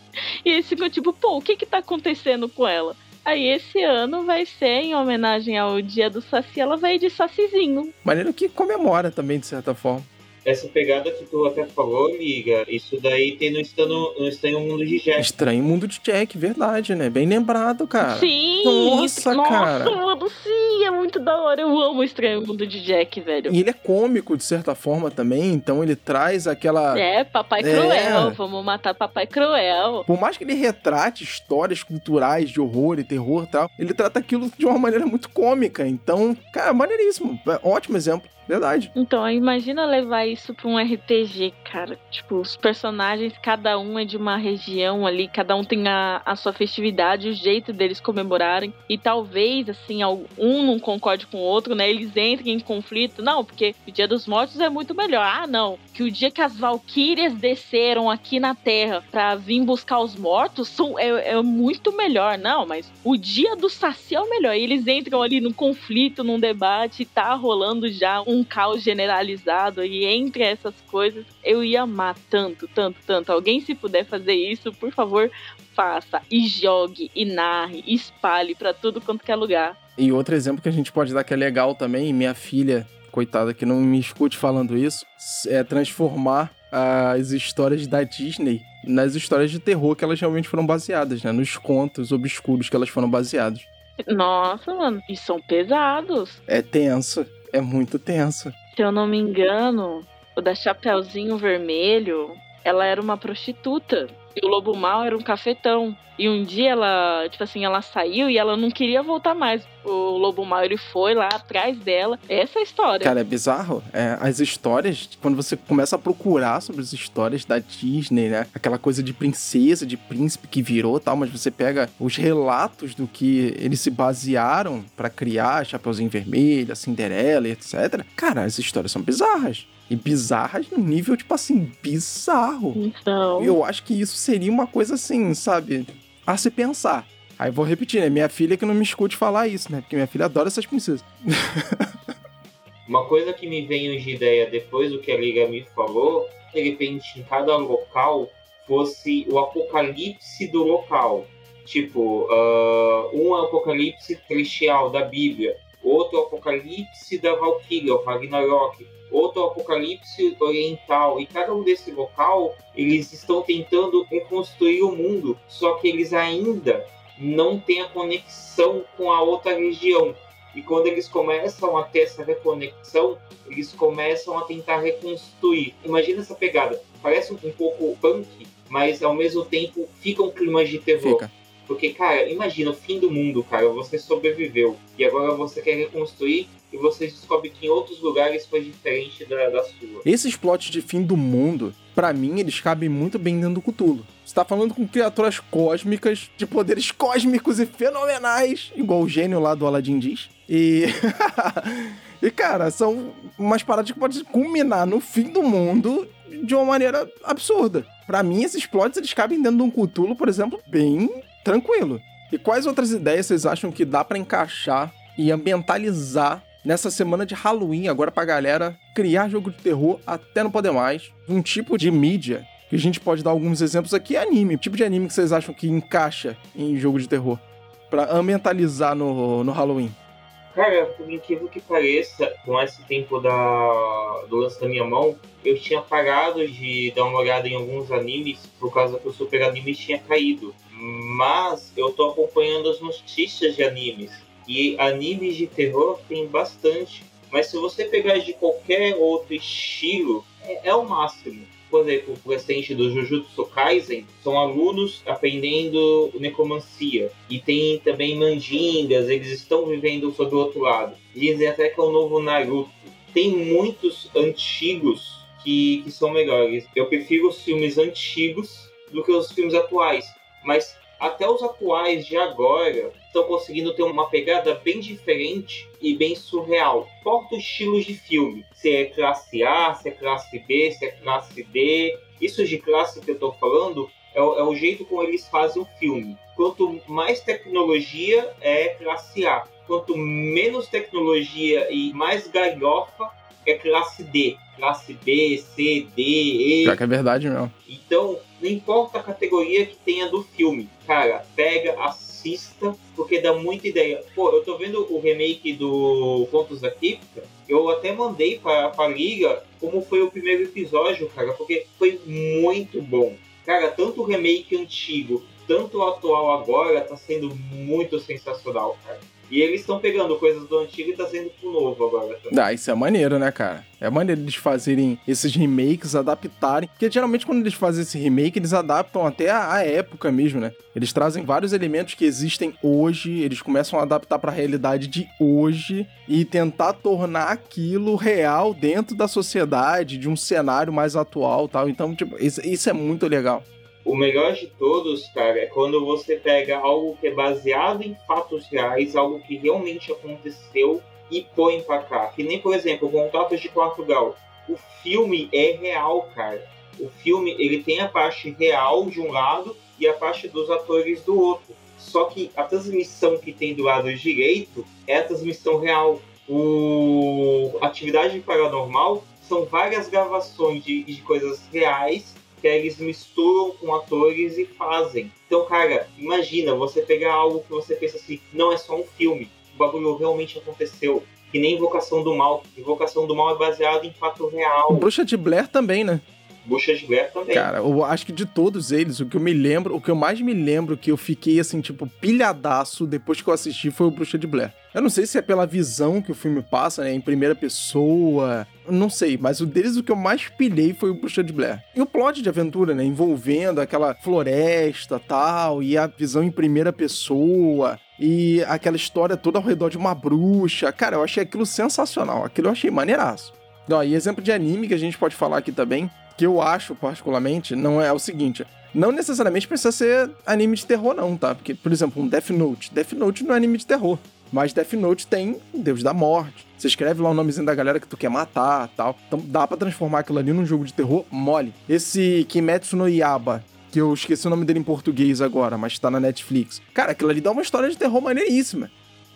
E eles ficam tipo, pô, o que que tá acontecendo com ela? Aí esse ano vai ser em homenagem ao dia do Saci, ela vai de Sacizinho. Maneiro que comemora também, de certa forma essa pegada que tu até falou, amiga, isso daí tem no Estranho, no Estranho Mundo de Jack. Estranho Mundo de Jack, verdade, né? Bem lembrado, cara. Sim! Nossa, nossa cara. Nossa, mano, sim, é muito da hora. Eu amo o Estranho Mundo de Jack, velho. E ele é cômico, de certa forma, também, então ele traz aquela... É, Papai é... Cruel, vamos matar Papai Cruel. Por mais que ele retrate histórias culturais de horror e terror e tal, ele trata aquilo de uma maneira muito cômica, então, cara, maneiríssimo. É ótimo exemplo. Verdade. Então, imagina levar isso pra um RPG, cara. Tipo, os personagens, cada um é de uma região ali, cada um tem a, a sua festividade, o jeito deles comemorarem. E talvez, assim, um não concorde com o outro, né? Eles entrem em conflito. Não, porque o Dia dos Mortos é muito melhor. Ah, não. Que o dia que as Valkyrias desceram aqui na Terra pra vir buscar os mortos são, é, é muito melhor. Não, mas o dia do Saci é o melhor. E eles entram ali no conflito, num debate, tá rolando já um um caos generalizado e entre essas coisas eu ia amar tanto, tanto, tanto. Alguém se puder fazer isso, por favor, faça e jogue e narre, e espalhe para tudo quanto quer lugar. E outro exemplo que a gente pode dar que é legal também, minha filha, coitada que não me escute falando isso, é transformar as histórias da Disney nas histórias de terror que elas realmente foram baseadas, né? Nos contos obscuros que elas foram baseadas. Nossa, mano, e são pesados. É tenso. É muito tenso. Se eu não me engano, o da Chapeuzinho Vermelho, ela era uma prostituta. E o Lobo Mal era um cafetão. E um dia ela, tipo assim, ela saiu e ela não queria voltar mais. O Lobo Mal ele foi lá atrás dela. Essa é a história. Cara, é bizarro. É, as histórias, quando você começa a procurar sobre as histórias da Disney, né? Aquela coisa de princesa, de príncipe que virou tal, mas você pega os relatos do que eles se basearam para criar Chapeuzinho Vermelho, Cinderela etc. Cara, as histórias são bizarras. E bizarras no nível, tipo assim, bizarro. Então. Eu acho que isso seria uma coisa assim, sabe? A se pensar. Aí vou repetir, né? Minha filha que não me escute falar isso, né? Porque minha filha adora essas princesas. uma coisa que me veio de ideia depois do que a Liga me falou, de repente em cada local fosse o apocalipse do local. Tipo, uh, um apocalipse celestial da Bíblia, outro apocalipse da Valkyria, o Ragnarok outro apocalipse oriental. E cada um desse local, eles estão tentando reconstruir o mundo, só que eles ainda não têm a conexão com a outra região. E quando eles começam a ter essa reconexão, eles começam a tentar reconstruir. Imagina essa pegada. Parece um, pouco punk, mas ao mesmo tempo fica um clima de terror. Fica. Porque, cara, imagina o fim do mundo, cara. Você sobreviveu e agora você quer reconstruir e você descobre que em outros lugares foi diferente da, da sua. Esses plots de fim do mundo, para mim, eles cabem muito bem dentro do Cthulhu. Você tá falando com criaturas cósmicas, de poderes cósmicos e fenomenais, igual o gênio lá do Aladdin diz. E. e, cara, são umas paradas que podem culminar no fim do mundo de uma maneira absurda. Para mim, esses plots eles cabem dentro de um Cthulhu, por exemplo, bem tranquilo. E quais outras ideias vocês acham que dá para encaixar e ambientalizar nessa semana de Halloween agora pra galera criar jogo de terror até não poder mais. Um tipo de mídia que a gente pode dar alguns exemplos aqui é anime. tipo de anime que vocês acham que encaixa em jogo de terror para ambientalizar no, no Halloween? Cara, por incrível que pareça, com esse tempo da, do lance da minha mão, eu tinha parado de dar uma olhada em alguns animes por causa que o Super Anime tinha caído mas eu tô acompanhando as notícias de animes. E animes de terror tem bastante. Mas se você pegar de qualquer outro estilo, é, é o máximo. Por exemplo, o recente do Jujutsu Kaisen são alunos aprendendo necromancia. E tem também mandingas, eles estão vivendo sobre o outro lado. Dizem até que é o novo Naruto. Tem muitos antigos que, que são melhores. Eu prefiro os filmes antigos do que os filmes atuais. Mas até os atuais de agora estão conseguindo ter uma pegada bem diferente e bem surreal. Importa os estilos de filme. Se é classe A, se é classe B, se é classe D. Isso de classe que eu estou falando é é o, jeito como eles fazem o filme. Quanto mais tecnologia é classe A. Quanto menos tecnologia e mais galhofa é classe D. Classe B, C, D, E. Já que é verdade mesmo. Então, não importa a categoria que tenha do filme. Cara, pega, assista, porque dá muita ideia. Pô, eu tô vendo o remake do Contos da Cripta. Eu até mandei pra, pra Liga como foi o primeiro episódio, cara, porque foi muito bom. Cara, tanto o remake antigo, tanto o atual agora, tá sendo muito sensacional, cara. E eles estão pegando coisas do antigo e trazendo tá pro novo agora. Também. Ah, isso é maneiro, né, cara? É maneiro eles fazerem esses remakes, adaptarem. Porque geralmente quando eles fazem esse remake, eles adaptam até a, a época mesmo, né? Eles trazem vários elementos que existem hoje, eles começam a adaptar para a realidade de hoje e tentar tornar aquilo real dentro da sociedade, de um cenário mais atual tal. Então, tipo, isso, isso é muito legal. O melhor de todos, cara, é quando você pega algo que é baseado em fatos reais, algo que realmente aconteceu e põe pra cá. Que nem, por exemplo, Contatos de Portugal. O filme é real, cara. O filme, ele tem a parte real de um lado e a parte dos atores do outro. Só que a transmissão que tem do lado direito é a transmissão real. O Atividade Paranormal são várias gravações de, de coisas reais que eles misturam com atores e fazem. Então, cara, imagina você pegar algo que você pensa assim, não é só um filme, o bagulho realmente aconteceu. Que nem Invocação do Mal. Invocação do Mal é baseado em fato real. Bruxa de Blair também, né? Bucha de Blair também. Cara, eu acho que de todos eles, o que eu me lembro, o que eu mais me lembro que eu fiquei assim, tipo, pilhadaço depois que eu assisti foi o Bruxa de Blair. Eu não sei se é pela visão que o filme passa, né, em primeira pessoa, não sei, mas o deles o que eu mais pilhei foi o Bruxa de Blair. E o plot de aventura, né, envolvendo aquela floresta tal, e a visão em primeira pessoa, e aquela história toda ao redor de uma bruxa. Cara, eu achei aquilo sensacional, aquilo eu achei maneiraço. Ó, e exemplo de anime que a gente pode falar aqui também, que eu acho particularmente, não é o seguinte. Não necessariamente precisa ser anime de terror, não, tá? Porque, por exemplo, um Death Note. Death Note não é anime de terror. Mas Death Note tem o Deus da Morte. Você escreve lá o nomezinho da galera que tu quer matar tal. Então dá para transformar aquilo ali num jogo de terror mole. Esse Kimetsu no Yaba, que eu esqueci o nome dele em português agora, mas tá na Netflix. Cara, aquilo ali dá uma história de terror maneiríssima.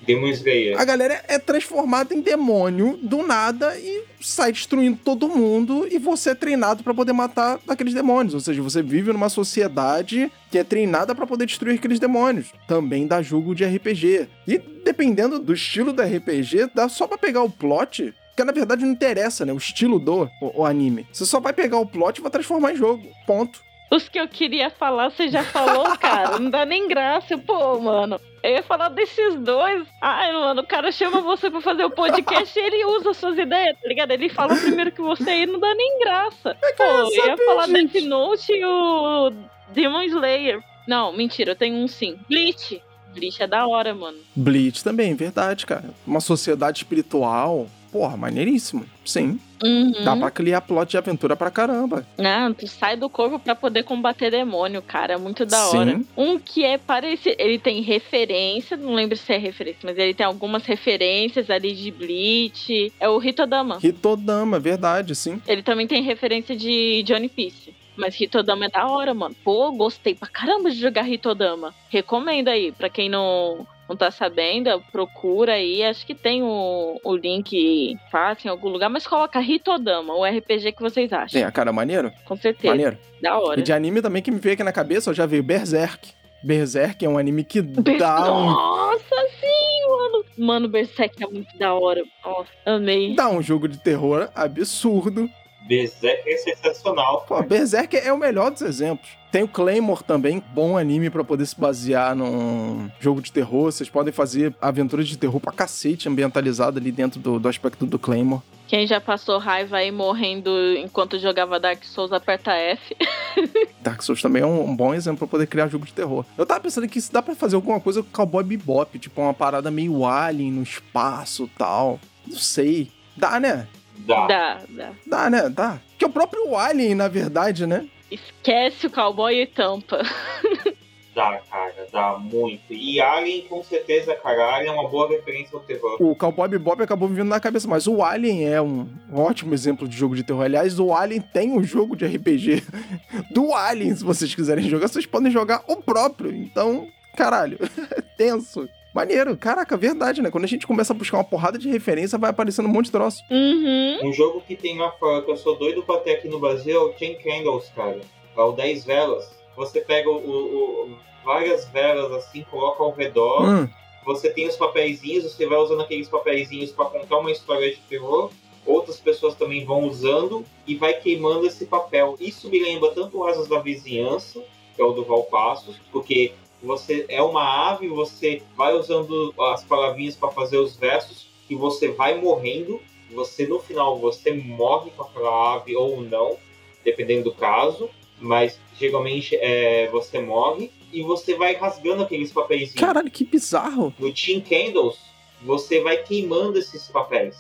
Demon Slayer. A galera é transformada em demônio do nada e sai destruindo todo mundo e você é treinado para poder matar aqueles demônios. Ou seja, você vive numa sociedade que é treinada para poder destruir aqueles demônios. Também dá jogo de RPG. E dependendo do estilo do RPG, dá só para pegar o plot que na verdade não interessa, né? O estilo do o, o, anime. Você só vai pegar o plot e vai transformar em jogo. Ponto. Os que eu queria falar, você já falou, cara. Não dá nem graça. Pô, mano. Eu ia falar desses dois. Ai, mano, o cara chama você pra fazer o podcast e ele usa suas ideias, tá ligado? Ele fala primeiro que você e não dá nem graça. É Pô, eu ia falar gente. Death Note e o Demon Slayer. Não, mentira, eu tenho um sim. Bleach. Bleach é da hora, mano. Bleach também, verdade, cara. Uma sociedade espiritual porra, maneiríssimo. Sim. Uhum. Dá pra criar plot de aventura pra caramba. Não, tu sai do corpo pra poder combater demônio, cara. É muito da Sim. hora. Um que é parecido. Ele tem referência, não lembro se é referência, mas ele tem algumas referências ali de Bleach. É o Hitodama. Hitodama, verdade, sim. Ele também tem referência de Johnny Piece. Mas Hitodama é da hora, mano. Pô, gostei pra caramba de jogar Hitodama. Recomendo aí, pra quem não, não tá sabendo, procura aí. Acho que tem o, o link fácil em algum lugar, mas coloca Hitodama, o RPG que vocês acham. É, cara, maneiro? Com certeza. Maneiro. Da hora. E de anime também que me veio aqui na cabeça, eu já veio Berserk. Berserk é um anime que Ber dá um... Nossa, sim, mano. Mano, Berserk é muito da hora. Nossa, amei. Dá um jogo de terror absurdo Berserk é sensacional. Pô, Berserk é o melhor dos exemplos. Tem o Claymore também, bom anime para poder se basear num jogo de terror. Vocês podem fazer aventuras de terror pra cacete ambientalizado ali dentro do, do aspecto do Claymore. Quem já passou raiva aí morrendo enquanto jogava Dark Souls, aperta F. Dark Souls também é um, um bom exemplo pra poder criar jogo de terror. Eu tava pensando que se dá pra fazer alguma coisa com Cowboy Bebop, tipo uma parada meio alien no espaço tal. Não sei. Dá, né? Dá. Dá, dá. Dá, né? Dá. Que é o próprio Alien, na verdade, né? Esquece o cowboy e tampa. Dá, cara, dá muito. E Alien, com certeza, cara, Alien é uma boa referência ao terror. O Cowboy Bebop acabou me vindo na cabeça, mas o Alien é um ótimo exemplo de jogo de terror. Aliás, o Alien tem um jogo de RPG do Alien, se vocês quiserem jogar. Vocês podem jogar o próprio. Então, caralho, tenso. Maneiro, caraca, verdade, né? Quando a gente começa a buscar uma porrada de referência, vai aparecendo um monte de troço. Uhum. Um jogo que tem lá fora que eu sou doido pra ter aqui no Brasil é o Chain Candles, cara. É o 10 velas. Você pega o, o- o- várias velas assim, coloca ao redor. Hum, Você tem os papeizinhos, você vai usando aqueles papeizinhos pra contar uma história de terror. Outras pessoas também vão usando e vai queimando esse papel. Isso me lembra tanto Asas da Vizinhança, que é o do Valpassos, porque você é uma ave, você vai usando as palavrinhas para fazer os versos e você vai morrendo. Você no final você morre com aquela ave ou não, dependendo do caso, mas geralmente é, você morre e você vai rasgando aqueles papéis. caralho, que bizarro. No Team Candles, você vai queimando esses papéis.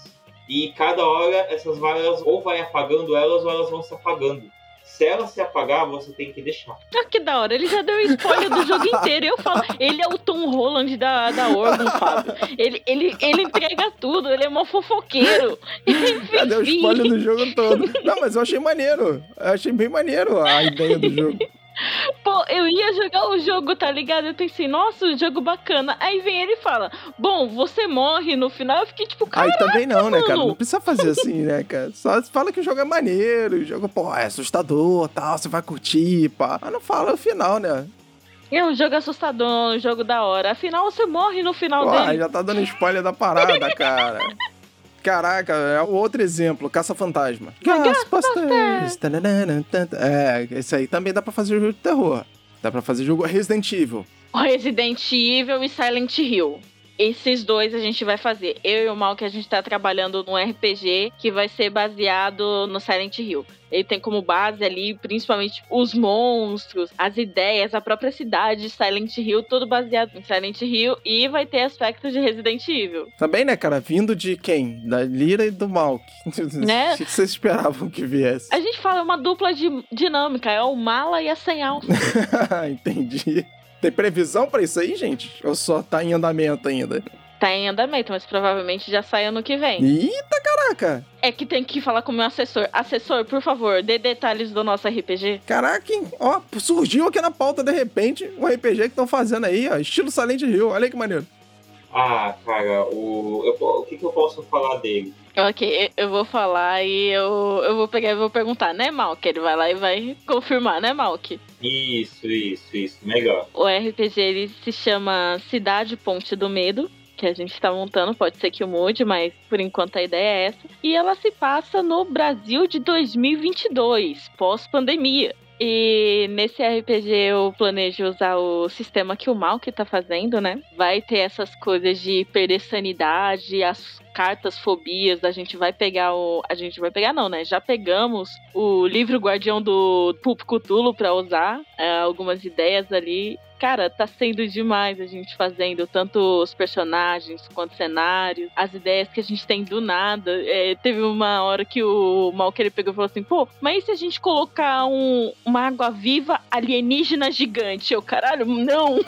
E cada hora essas varas ou vai apagando elas ou elas vão se apagando. Se ela se apagar, você tem que deixar. Ah, que da hora. Ele já deu spoiler do jogo inteiro. Eu falo, ele é o Tom Holland da, da Orgon, Fábio. Ele, ele, ele entrega tudo, ele é mó fofoqueiro. Já deu spoiler do jogo todo. Não, mas eu achei maneiro. Eu achei bem maneiro a ideia do jogo. Pô, eu ia jogar o jogo, tá ligado? Eu pensei, nossa, o jogo bacana. Aí vem ele e fala, bom, você morre no final. Eu fiquei tipo, cara, Aí também não, né, cara? mano. Não precisa fazer assim, né, cara? Só fala que o jogo é maneiro, o jogo, pô, é assustador tal, você vai curtir, pá. Mas não fala o final, né? é um jogo assustador, um jogo da hora. Afinal, você morre no final aí dele. já tá dando spoiler da parada, cara. Caraca, é o outro exemplo, Caça-Fantasma. Ghostbusters! Tan- É, esse aí também dá pra fazer jogo de terror. Dá pra fazer jogo Resident Evil. Resident Evil e Silent Hill. Esses dois a gente vai fazer. Eu e o Mal que a gente tá trabalhando num RPG que vai ser baseado no Silent Hill. Ele tem como base ali, principalmente, os monstros, as ideias, a própria cidade de Silent Hill, tudo baseado em Silent Hill. E vai ter aspectos de Resident Evil. Também, né, cara? Vindo de quem? Da Lira e do Mal. Né? O que vocês esperavam que viesse? A gente fala uma dupla de dinâmica, é o Mala e a Alça. Entendi. Tem previsão pra isso aí, gente? Ou só tá em andamento ainda? tá em andamento, mas provavelmente já sai ano que vem. Eita, caraca! É que tem que falar com o meu assessor. Assessor, por favor, dê detalhes do nosso RPG. Caraca, hein? Ó, surgiu aqui na pauta de repente um RPG que estão fazendo aí, ó, estilo Silent Hill. Olha aí que maneiro. Ah, cara, o, eu- o que, que eu posso falar dele? Ok, eu vou falar e eu, eu vou pegar e vou perguntar, né, Malk? Ele vai lá e vai confirmar, né, Malk? Isso, isso, isso, melhor. O RPG ele se chama Cidade Ponte do Medo, que a gente tá montando, pode ser que mude, mas por enquanto a ideia é essa. E ela se passa no Brasil de 2022, pós-pandemia. E nesse RPG eu planejo usar o sistema que o Malk tá fazendo, né? Vai ter essas coisas de perder sanidade, as cartas fobias, a gente vai pegar o. A gente vai pegar, não, né? Já pegamos o livro Guardião do Pulp Cthulhu pra usar, é, algumas ideias ali. Cara, tá sendo demais a gente fazendo tanto os personagens quanto cenários, as ideias que a gente tem do nada. É, teve uma hora que o Malker pegou e falou assim: pô, mas e se a gente colocar um, uma água viva alienígena gigante? Eu, caralho, não!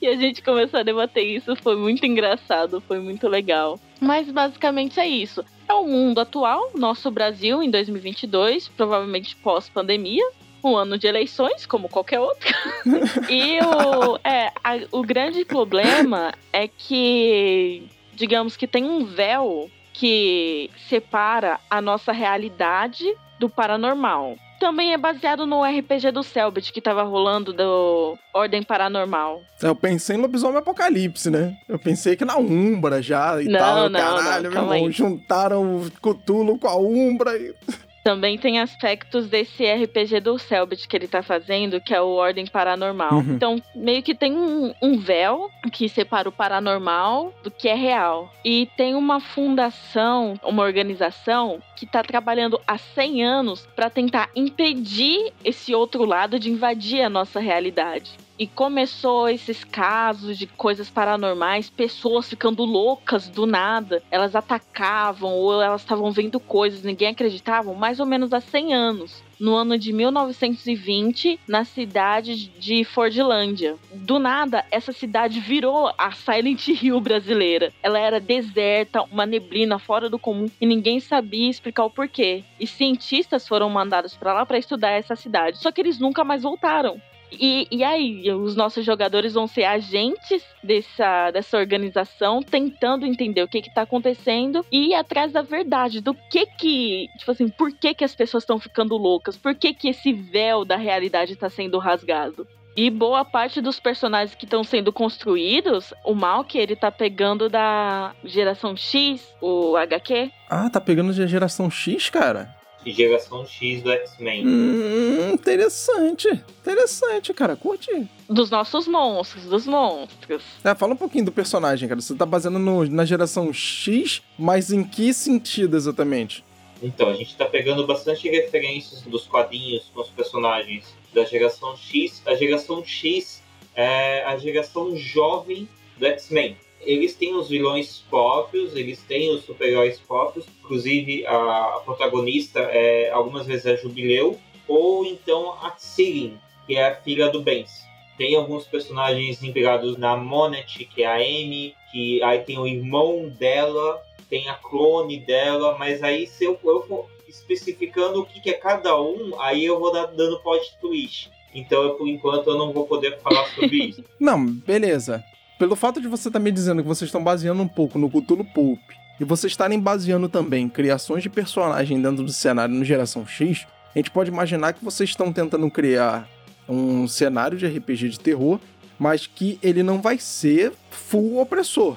E a gente começou a debater isso, foi muito engraçado, foi muito legal. Mas basicamente é isso. É o mundo atual, nosso Brasil em 2022, provavelmente pós-pandemia, um ano de eleições, como qualquer outro. e o, é, a- o grande problema é que, digamos que tem um véu que separa a nossa realidade do paranormal. também é baseado no RPG do Selbit que tava rolando do Ordem Paranormal. Eu pensei em Lobisomem Apocalipse, né? Eu pensei que na Umbra já e Não, tal. não, Caralho, não, meu irmão, aí. juntaram o Cthulhu com a Umbra e... Também tem aspectos desse RPG do Selbit que ele tá fazendo, que é o Ordem Paranormal. Uhum. Então, meio que tem um, um véu que separa o paranormal do que é real. E tem uma fundação, uma organização que tá trabalhando há 100 anos para tentar impedir esse outro lado de invadir a nossa realidade. E começou esses casos de coisas paranormais, pessoas ficando loucas do nada. Elas atacavam ou elas estavam vendo coisas, ninguém acreditava, mais ou menos há 100 anos. No ano de 1920, na cidade de Fordlândia. Do nada, essa cidade virou a Silent Hill brasileira. Ela era deserta, uma neblina fora do comum e ninguém sabia explicar o porquê. E cientistas foram mandados para lá para estudar essa cidade. Só que eles nunca mais voltaram. E, e aí, os nossos jogadores vão ser agentes dessa, dessa organização, tentando entender o que que tá acontecendo e ir atrás da verdade, do que que, tipo assim, por que que as pessoas estão ficando loucas, por que que esse véu da realidade tá sendo rasgado. E boa parte dos personagens que estão sendo construídos, o Malk, ele tá pegando da geração X, o HQ, Ah, tá pegando de geração X, cara? De geração X do X-Men. Hum, interessante. Interessante, cara. Curti. dos nossos monstros, dos monstros. É, fala um pouquinho do personagem, cara. Você tá baseando no- na geração X, mas em que sentido exatamente? Então, a gente tá pegando bastante referências dos quadrinhos com os personagens da geração X. A geração X é a geração jovem do X-Men. Eles têm os vilões próprios, eles têm os super-heróis próprios. Inclusive, a, a protagonista é, algumas vezes é Jubileu, ou então a Sirin, que é a filha do Benz. Tem alguns personagens inspirados na Monet, que é a Amy, que aí tem o irmão dela, tem a clone dela, mas aí se eu, eu for especificando o que, que é cada um, aí eu vou dar, dando plot twist. Então, eu, por enquanto, eu não vou poder falar sobre isso. Não, beleza. Pelo fato de você estar me dizendo que vocês estão baseando um pouco no Cthulhu Pulp e vocês estarem baseando também criações de personagem dentro do cenário no Geração X, a gente pode imaginar que vocês estão tentando criar um cenário de RPG de terror, mas que ele não vai ser full opressor.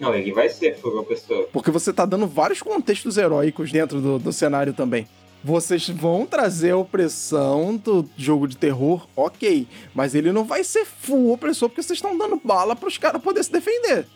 Não, ele vai ser full opressor. Porque você tá dando vários contextos heróicos dentro do, do cenário também. Vocês vão trazer a opressão do jogo de terror, ok. Mas ele não vai ser full opressor porque vocês estão dando bala pros caras poderem se defender.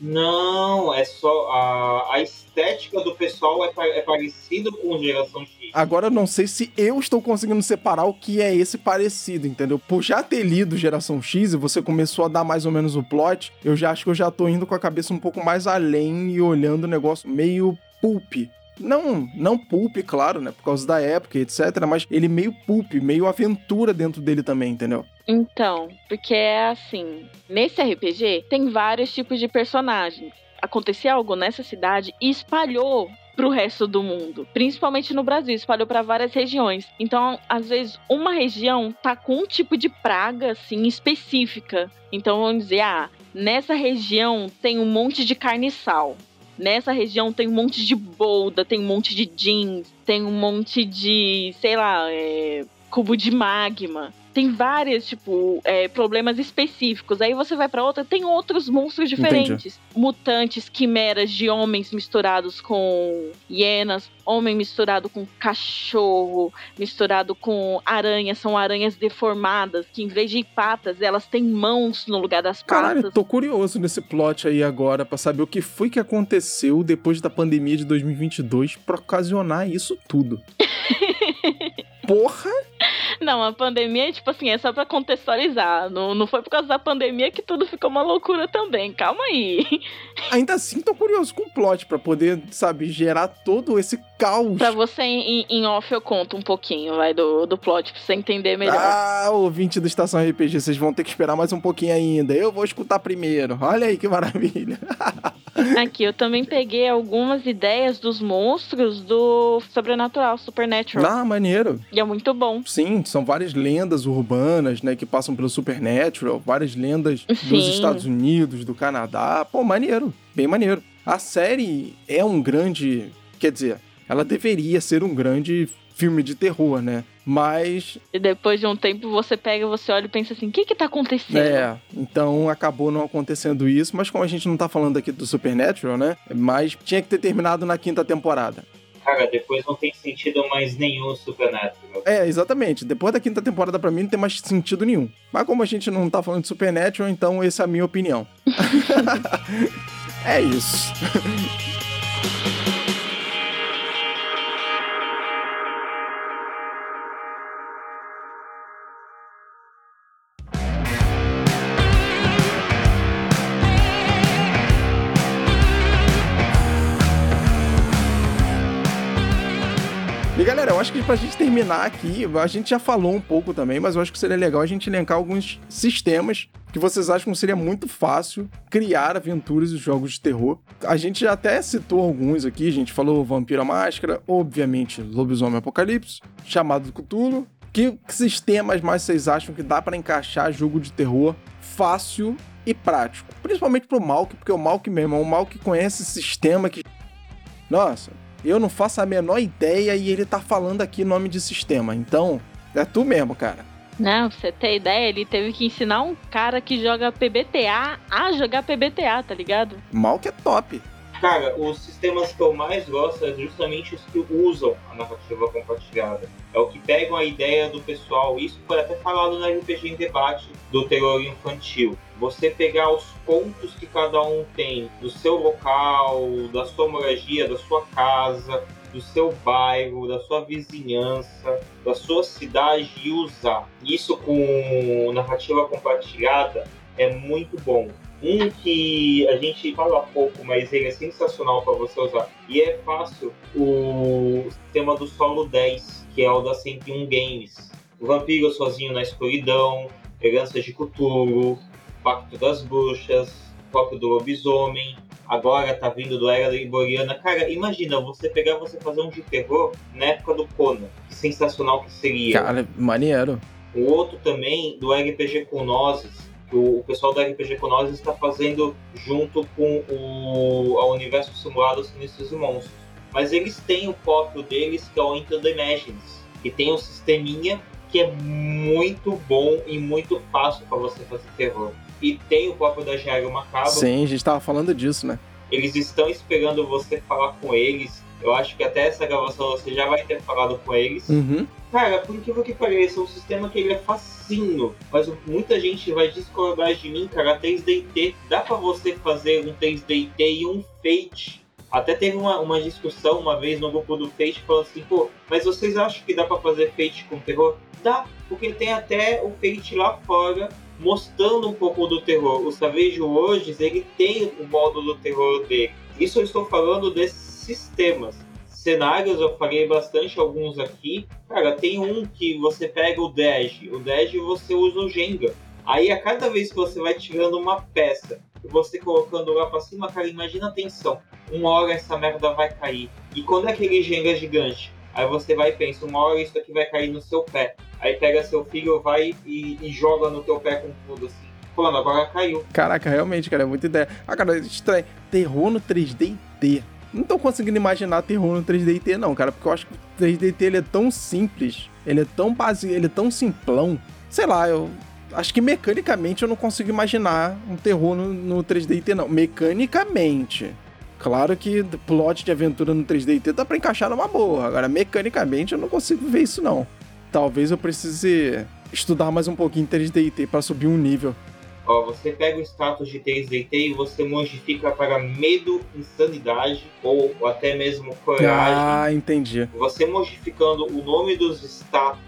Não, é só. A, a estética do pessoal é, é parecido com geração X. Agora eu não sei se eu estou conseguindo separar o que é esse parecido, entendeu? Por já ter lido Geração X e você começou a dar mais ou menos o plot, eu já acho que eu já tô indo com a cabeça um pouco mais além e olhando o negócio meio pulp. Não, não pulp, claro, né? Por causa da época etc. Mas ele meio pulp, meio aventura dentro dele também, entendeu? Então, porque é assim, nesse RPG tem vários tipos de personagens. Acontecia algo nessa cidade e espalhou pro resto do mundo, principalmente no Brasil, espalhou para várias regiões. Então, às vezes uma região tá com um tipo de praga assim específica. Então, vamos dizer, ah, nessa região tem um monte de carniçal. Nessa região tem um monte de bolda, tem um monte de jeans, tem um monte de, sei lá, é, cubo de magma. Tem vários, tipo, é, problemas específicos. Aí você vai pra outra, tem outros monstros diferentes. Mutantes, quimeras de homens misturados com hienas, homem misturado com cachorro, misturado com aranhas. São aranhas deformadas, que em vez de patas, elas têm mãos no lugar das Caralho, patas. tô curioso nesse plot aí agora pra saber o que foi que aconteceu depois da pandemia de 2022 pra ocasionar isso tudo. Porra! Não, a pandemia, tipo assim, é só pra contextualizar. Não, não foi por causa da pandemia que tudo ficou uma loucura também. Calma aí. Ainda assim, tô curioso com o plot pra poder, sabe, gerar todo esse caos. Pra você, em, em off, eu conto um pouquinho, vai, do, do plot, pra você entender melhor. Ah, ouvinte do Estação RPG, vocês vão ter que esperar mais um pouquinho ainda. Eu vou escutar primeiro. Olha aí que maravilha. Aqui, eu também peguei algumas ideias dos monstros do Sobrenatural, Supernatural. Ah, maneiro. E é muito bom. Sim, são várias lendas urbanas, né, que passam pelo Supernatural, várias lendas dos Sim. Estados Unidos, do Canadá. Pô, maneiro, bem maneiro. A série é um grande, quer dizer, ela deveria ser um grande filme de terror, né? Mas. E depois de um tempo você pega, você olha e pensa assim: o que que tá acontecendo? É, então acabou não acontecendo isso, mas como a gente não tá falando aqui do Supernatural, né? Mas tinha que ter terminado na quinta temporada. Cara, depois não tem sentido mais nenhum Supernatural. É, exatamente. Depois da quinta temporada, pra mim, não tem mais sentido nenhum. Mas como a gente não tá falando de Supernatural, então essa é a minha opinião. é isso. Pra gente terminar aqui, a gente já falou um pouco também, mas eu acho que seria legal a gente elencar alguns sistemas que vocês acham que seria muito fácil criar aventuras e jogos de terror. A gente já até citou alguns aqui, a gente falou Vampira Máscara, obviamente Lobisomem Apocalipse, Chamado do Cthulhu. Que sistemas mais vocês acham que dá para encaixar jogo de terror fácil e prático? Principalmente pro Malk, porque o Malk mesmo é um Malk que conhece sistema que... Nossa, eu não faço a menor ideia e ele tá falando aqui nome de sistema. Então, é tu mesmo, cara. Não, pra você ter ideia, ele teve que ensinar um cara que joga PBTA a jogar PBTA, tá ligado? Mal que é top. Cara, os sistemas que eu mais gosto é justamente os que usam a narrativa compartilhada. É o que pegam a ideia do pessoal. Isso foi até falado no RPG em debate do terror infantil. Você pegar os pontos que cada um tem do seu local, da sua moradia, da sua casa, do seu bairro, da sua vizinhança, da sua cidade e usar. Isso com narrativa compartilhada é muito bom. Um que a gente fala pouco, mas ele é sensacional para você usar. E é fácil o sistema do solo 10, que é o da 101 Games. O Vampiro Sozinho na Escuridão, Herança de Cthulhu, Pacto das Bruxas, próprio do Lobisomem. Agora tá vindo do Era Liboriana. Cara, imagina você pegar você fazer um de terror na época do Conan. Que sensacional que seria. Cara, maneiro. O outro também do RPG com Nozes, o pessoal do RPG com Nozes está fazendo junto com o, o universo simulado Sinistros e Monstros. Mas eles têm o próprio deles, que é o Into the Imagines, que tem um sisteminha que é muito bom e muito fácil para você fazer terror. E tem o próprio da Diário Macabro. Sim, a gente tava falando disso, né? Eles estão esperando você falar com eles. Eu acho que até essa gravação você já vai ter falado com eles. Uhum. Cara, por incrível que pareça, é um sistema que ele é facinho, mas muita gente vai discordar de mim, cara. 3DT, dá pra você fazer um 3DT e um Fate. Até teve uma, uma discussão uma vez no grupo do Fate falando assim, pô, mas vocês acham que dá pra fazer Fate com terror? Dá, porque tem até o Fate lá fora mostrando um pouco do terror. O Savage hoje, ele tem o modo do terror dele. Isso eu estou falando desses sistemas. Cenários, eu falei bastante alguns aqui. Cara, tem um que você pega o Dash. O Dash você usa o Jenga. Aí a cada vez que você vai tirando uma peça e você colocando lá pra cima, cara, imagina a tensão. Uma hora essa merda vai cair. E quando é aquele Jenga gigante? Aí você vai e pensa, uma hora isso aqui vai cair no seu pé. Aí pega seu filho, vai e, e joga no teu pé com tudo assim. Falando, agora caiu. Caraca, realmente, cara, é muita ideia. Ah, cara, estranho. Terror no 3D T. Não tô conseguindo imaginar terror no 3D T, não, cara, porque eu acho que o 3D T ele é tão simples, ele é tão básico, ele é tão simplão. Sei lá, eu acho que mecanicamente eu não consigo imaginar um terror no, no 3D T, não. Mecanicamente. Claro que plot de aventura no 3D dá pra encaixar numa boa. Agora, mecanicamente, eu não consigo ver isso, não. Talvez eu precise estudar mais um pouquinho 3D para subir um nível. Ó, você pega o status de 3DT e você modifica para medo, insanidade ou até mesmo coragem. Ah, entendi. Você modificando o nome dos status,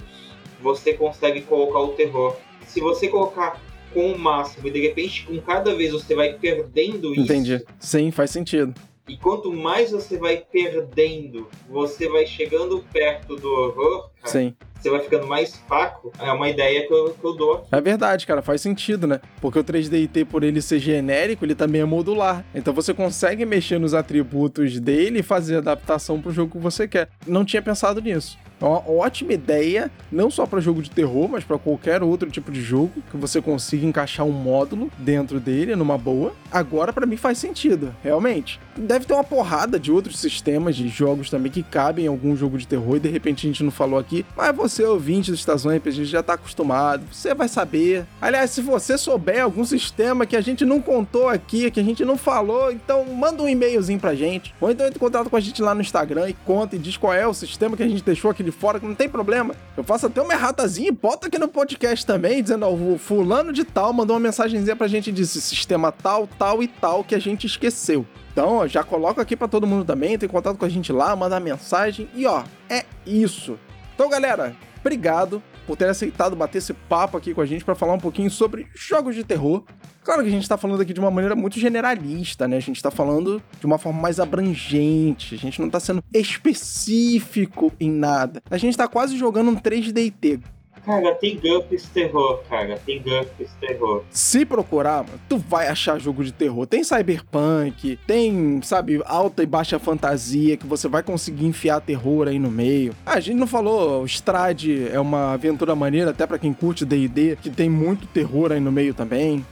você consegue colocar o terror. Se você colocar com o máximo e de repente com cada vez você vai perdendo isso. Entendi. Sim, faz sentido. E quanto mais você vai perdendo, você vai chegando perto do horror, cara, Sim. você vai ficando mais fraco. É uma ideia que eu, que eu dou. É verdade, cara, faz sentido, né? Porque o 3DT, por ele ser genérico, ele também é modular. Então você consegue mexer nos atributos dele e fazer adaptação pro jogo que você quer. Não tinha pensado nisso. É uma ótima ideia, não só para jogo de terror, mas para qualquer outro tipo de jogo que você consiga encaixar um módulo dentro dele numa boa. Agora para mim faz sentido, realmente. Deve ter uma porrada de outros sistemas de jogos também que cabem em algum jogo de terror e de repente a gente não falou aqui, mas você ouvinte do Estação RPG já tá acostumado, você vai saber. Aliás, se você souber algum sistema que a gente não contou aqui, que a gente não falou, então manda um e-mailzinho pra gente. Ou então entre em contato com a gente lá no Instagram e conta e diz qual é o sistema que a gente deixou aqui fora, que não tem problema. Eu faço até uma erratazinha e boto aqui no podcast também, dizendo, ó, o fulano de tal mandou uma mensagenzinha pra gente e disse sistema tal, tal e tal que a gente esqueceu. Então, ó, já coloca aqui para todo mundo também, tem contato com a gente lá, manda mensagem e ó, é isso. Então, galera, obrigado por ter aceitado bater esse papo aqui com a gente para falar um pouquinho sobre jogos de terror. Claro que a gente está falando aqui de uma maneira muito generalista, né? A gente está falando de uma forma mais abrangente. A gente não está sendo específico em nada. A gente está quase jogando um 3DT. Cara, tem GURPS terror, cara. Tem GURPS terror. Se procurar, mano, tu vai achar jogo de terror. Tem cyberpunk, tem, sabe, alta e baixa fantasia que você vai conseguir enfiar terror aí no meio. Ah, a gente não falou, o Strade é uma aventura maneira até para quem curte D&D, que tem muito terror aí no meio também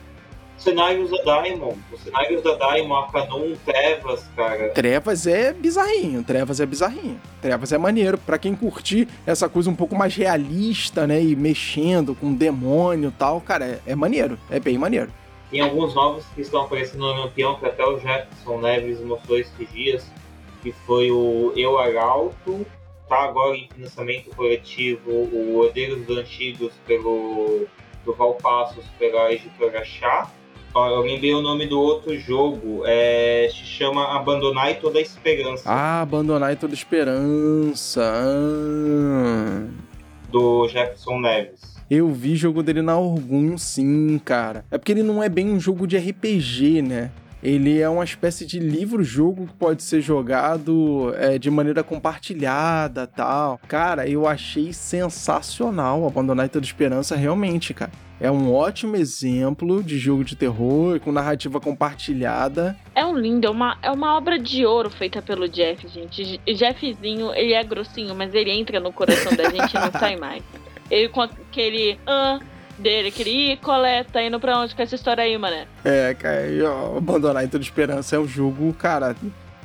cenários da Diamond. Os cenários da Diamond, Canon, Trevas, cara. Trevas é bizarrinho, Trevas é bizarrinho. Trevas é maneiro. para quem curtir essa coisa um pouco mais realista, né? E mexendo com demônio e tal, cara, é, é maneiro. É bem maneiro. Tem alguns novos que estão aparecendo no Lampião, que até o Jefferson Neves mostrou esses dias, que foi o Eu Arauto, tá agora em financiamento coletivo, o Herdeiros dos Antigos pelo do Valpassos pela editora Chá, eu lembrei o nome do outro jogo. É, se chama Abandonar e Toda a Esperança. Ah, Abandonar e Toda a Esperança. Ah. Do Jefferson Neves. Eu vi jogo dele na Orgum, sim, cara. É porque ele não é bem um jogo de RPG, né? Ele é uma espécie de livro-jogo que pode ser jogado é, de maneira compartilhada tal. Cara, eu achei sensacional Abandonar e Toda Esperança, realmente, cara. É um ótimo exemplo de jogo de terror com narrativa compartilhada. É um lindo, é uma, é uma obra de ouro feita pelo Jeff, gente. Jeffzinho, ele é grossinho, mas ele entra no coração da gente e não sai mais. Ele com aquele ah dele, aquele ih, coleta, indo pra onde com essa história aí, mané? É, cara, Abandonar em Toda Esperança é um jogo, cara,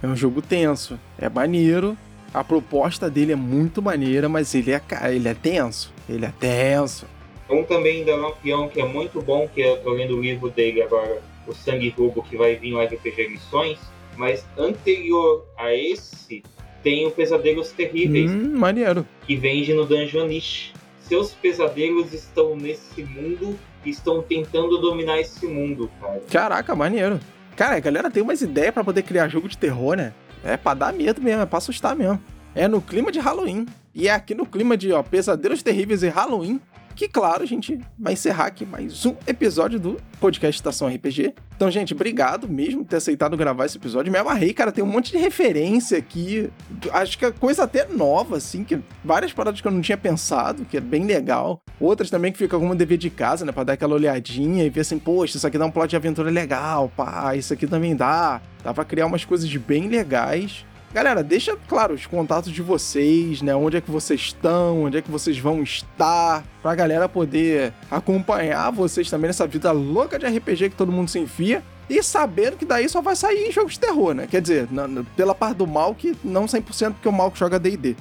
é um jogo tenso. É maneiro, a proposta dele é muito maneira, mas ele é, ele é tenso. Ele é tenso. Um também da Lampião que é muito bom, que eu tô lendo o livro dele agora, o Sangue Rubo, que vai vir no RPG Lições, mas anterior a esse tem o Pesadelos Terríveis. Hum, maneiro. Que vende no Dungeon Niche. Seus pesadelos estão nesse mundo e estão tentando dominar esse mundo, cara. Caraca, maneiro. Cara, a galera tem umas ideias para poder criar jogo de terror, né? É pra dar medo mesmo, é pra assustar mesmo. É no clima de Halloween. E é aqui no clima de ó, Pesadelos Terríveis e Halloween que, claro, a gente vai encerrar aqui mais um episódio do podcast Estação RPG. Então, gente, obrigado mesmo por ter aceitado gravar esse episódio. Me amarrei, cara, tem um monte de referência aqui. Acho que é coisa até nova, assim, que várias paradas que eu não tinha pensado, que é bem legal. Outras também que fica como dever de casa, né, pra dar aquela olhadinha e ver assim, poxa, isso aqui dá um plot de aventura legal, pá, isso aqui também dá. Dá pra criar umas coisas bem legais. Galera, deixa, claro, os contatos de vocês, né? Onde é que vocês estão, onde é que vocês vão estar, pra galera poder acompanhar vocês também nessa vida louca de RPG que todo mundo se enfia. E sabendo que daí só vai sair em jogos de terror, né? Quer dizer, pela parte do mal, que não 100% porque o mal que joga D&D.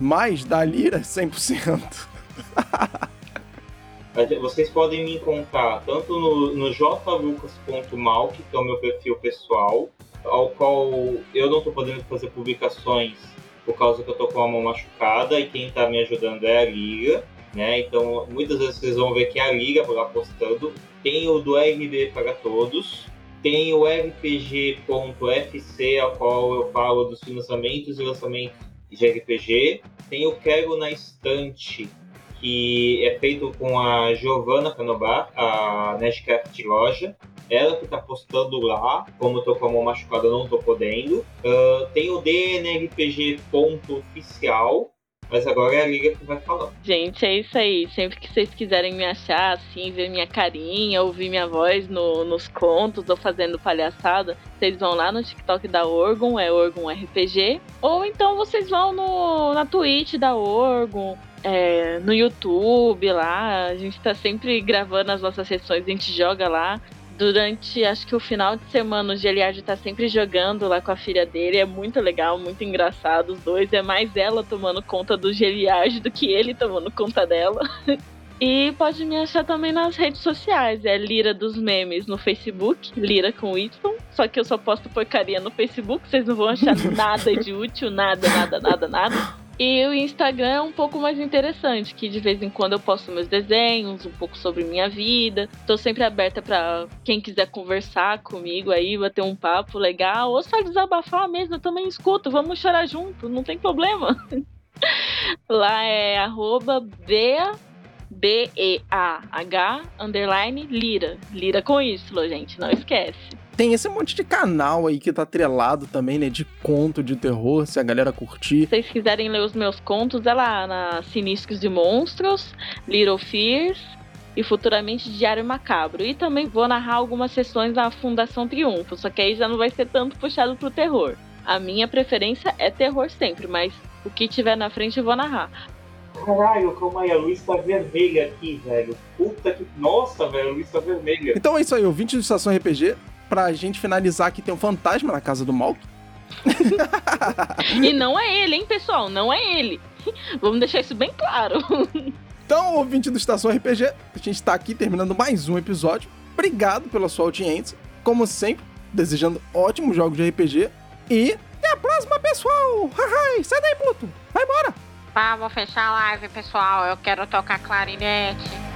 Mas da Lira, 100%. Vocês podem me encontrar tanto no, no que é o meu perfil pessoal, ao qual eu não estou podendo fazer publicações por causa que eu estou com a mão machucada e quem está me ajudando é a Liga, né? Então muitas vezes vocês vão ver que é a Liga lá postando. Tem o do RB para todos, tem o RPG.fc, ao qual eu falo dos financiamentos e lançamentos de RPG. Tem o Quero na Estante, que é feito com a Giovanna Canobar, a Nerdcraft Loja. Ela que tá postando lá, como eu tô com a mão machucada, eu não tô podendo. Uh, tem o DNRPG.oficial, mas agora é a Liga que vai falar. Gente, é isso aí. Sempre que vocês quiserem me achar, assim, ver minha carinha, ouvir minha voz no, nos contos ou fazendo palhaçada, vocês vão lá no TikTok da Orgon, é Orgon RPG. Ou então vocês vão no, na Twitch da Orgon, é, no YouTube lá. A gente tá sempre gravando as nossas sessões, a gente joga lá durante acho que o final de semana o Geliard tá sempre jogando lá com a filha dele. É muito legal, muito engraçado os dois. É mais ela tomando conta do Geliard do que ele tomando conta dela. E pode me achar também nas redes sociais. É Lira dos Memes no Facebook, Lira com Y. Só que eu só posto porcaria no Facebook, vocês não vão achar nada de útil, nada, nada, nada, nada. E o Instagram é um pouco mais interessante, que de vez em quando eu posto meus desenhos, um pouco sobre minha vida. Tô sempre aberta para quem quiser conversar comigo aí, bater um papo legal, ou só desabafar mesmo, eu também escuto, vamos chorar junto, não tem problema. Lá é arroba Bea, B-E-A-H, underline, Lira. Lira com isso, gente, não esquece tem esse monte de canal aí que tá atrelado também, né? De conto de terror, se a galera curtir. Se vocês quiserem ler os meus contos, é lá na Sinistros de Monstros, Little Fears e futuramente Diário Macabro. E também vou narrar algumas sessões da Fundação Triunfo, só que aí já não vai ser tanto puxado pro terror. A minha preferência é terror sempre, mas o que tiver na frente eu vou narrar. Caralho, calma aí, a luz tá vermelha aqui, velho. Puta que. Nossa, velho, a luz tá vermelha. Então é isso aí, ouvinte do Estação RPG pra gente finalizar que tem um fantasma na casa do Malk. e não é ele, hein, pessoal? Não é ele. Vamos deixar isso bem claro. Então, ouvinte do Estação RPG, a gente tá aqui terminando mais um episódio. Obrigado pela sua audiência. Como sempre, desejando ótimos jogos de RPG. E até a próxima, pessoal! Ai, sai daí, puto! Vai embora! Vamos fechar a live, pessoal. Eu quero tocar clarinete.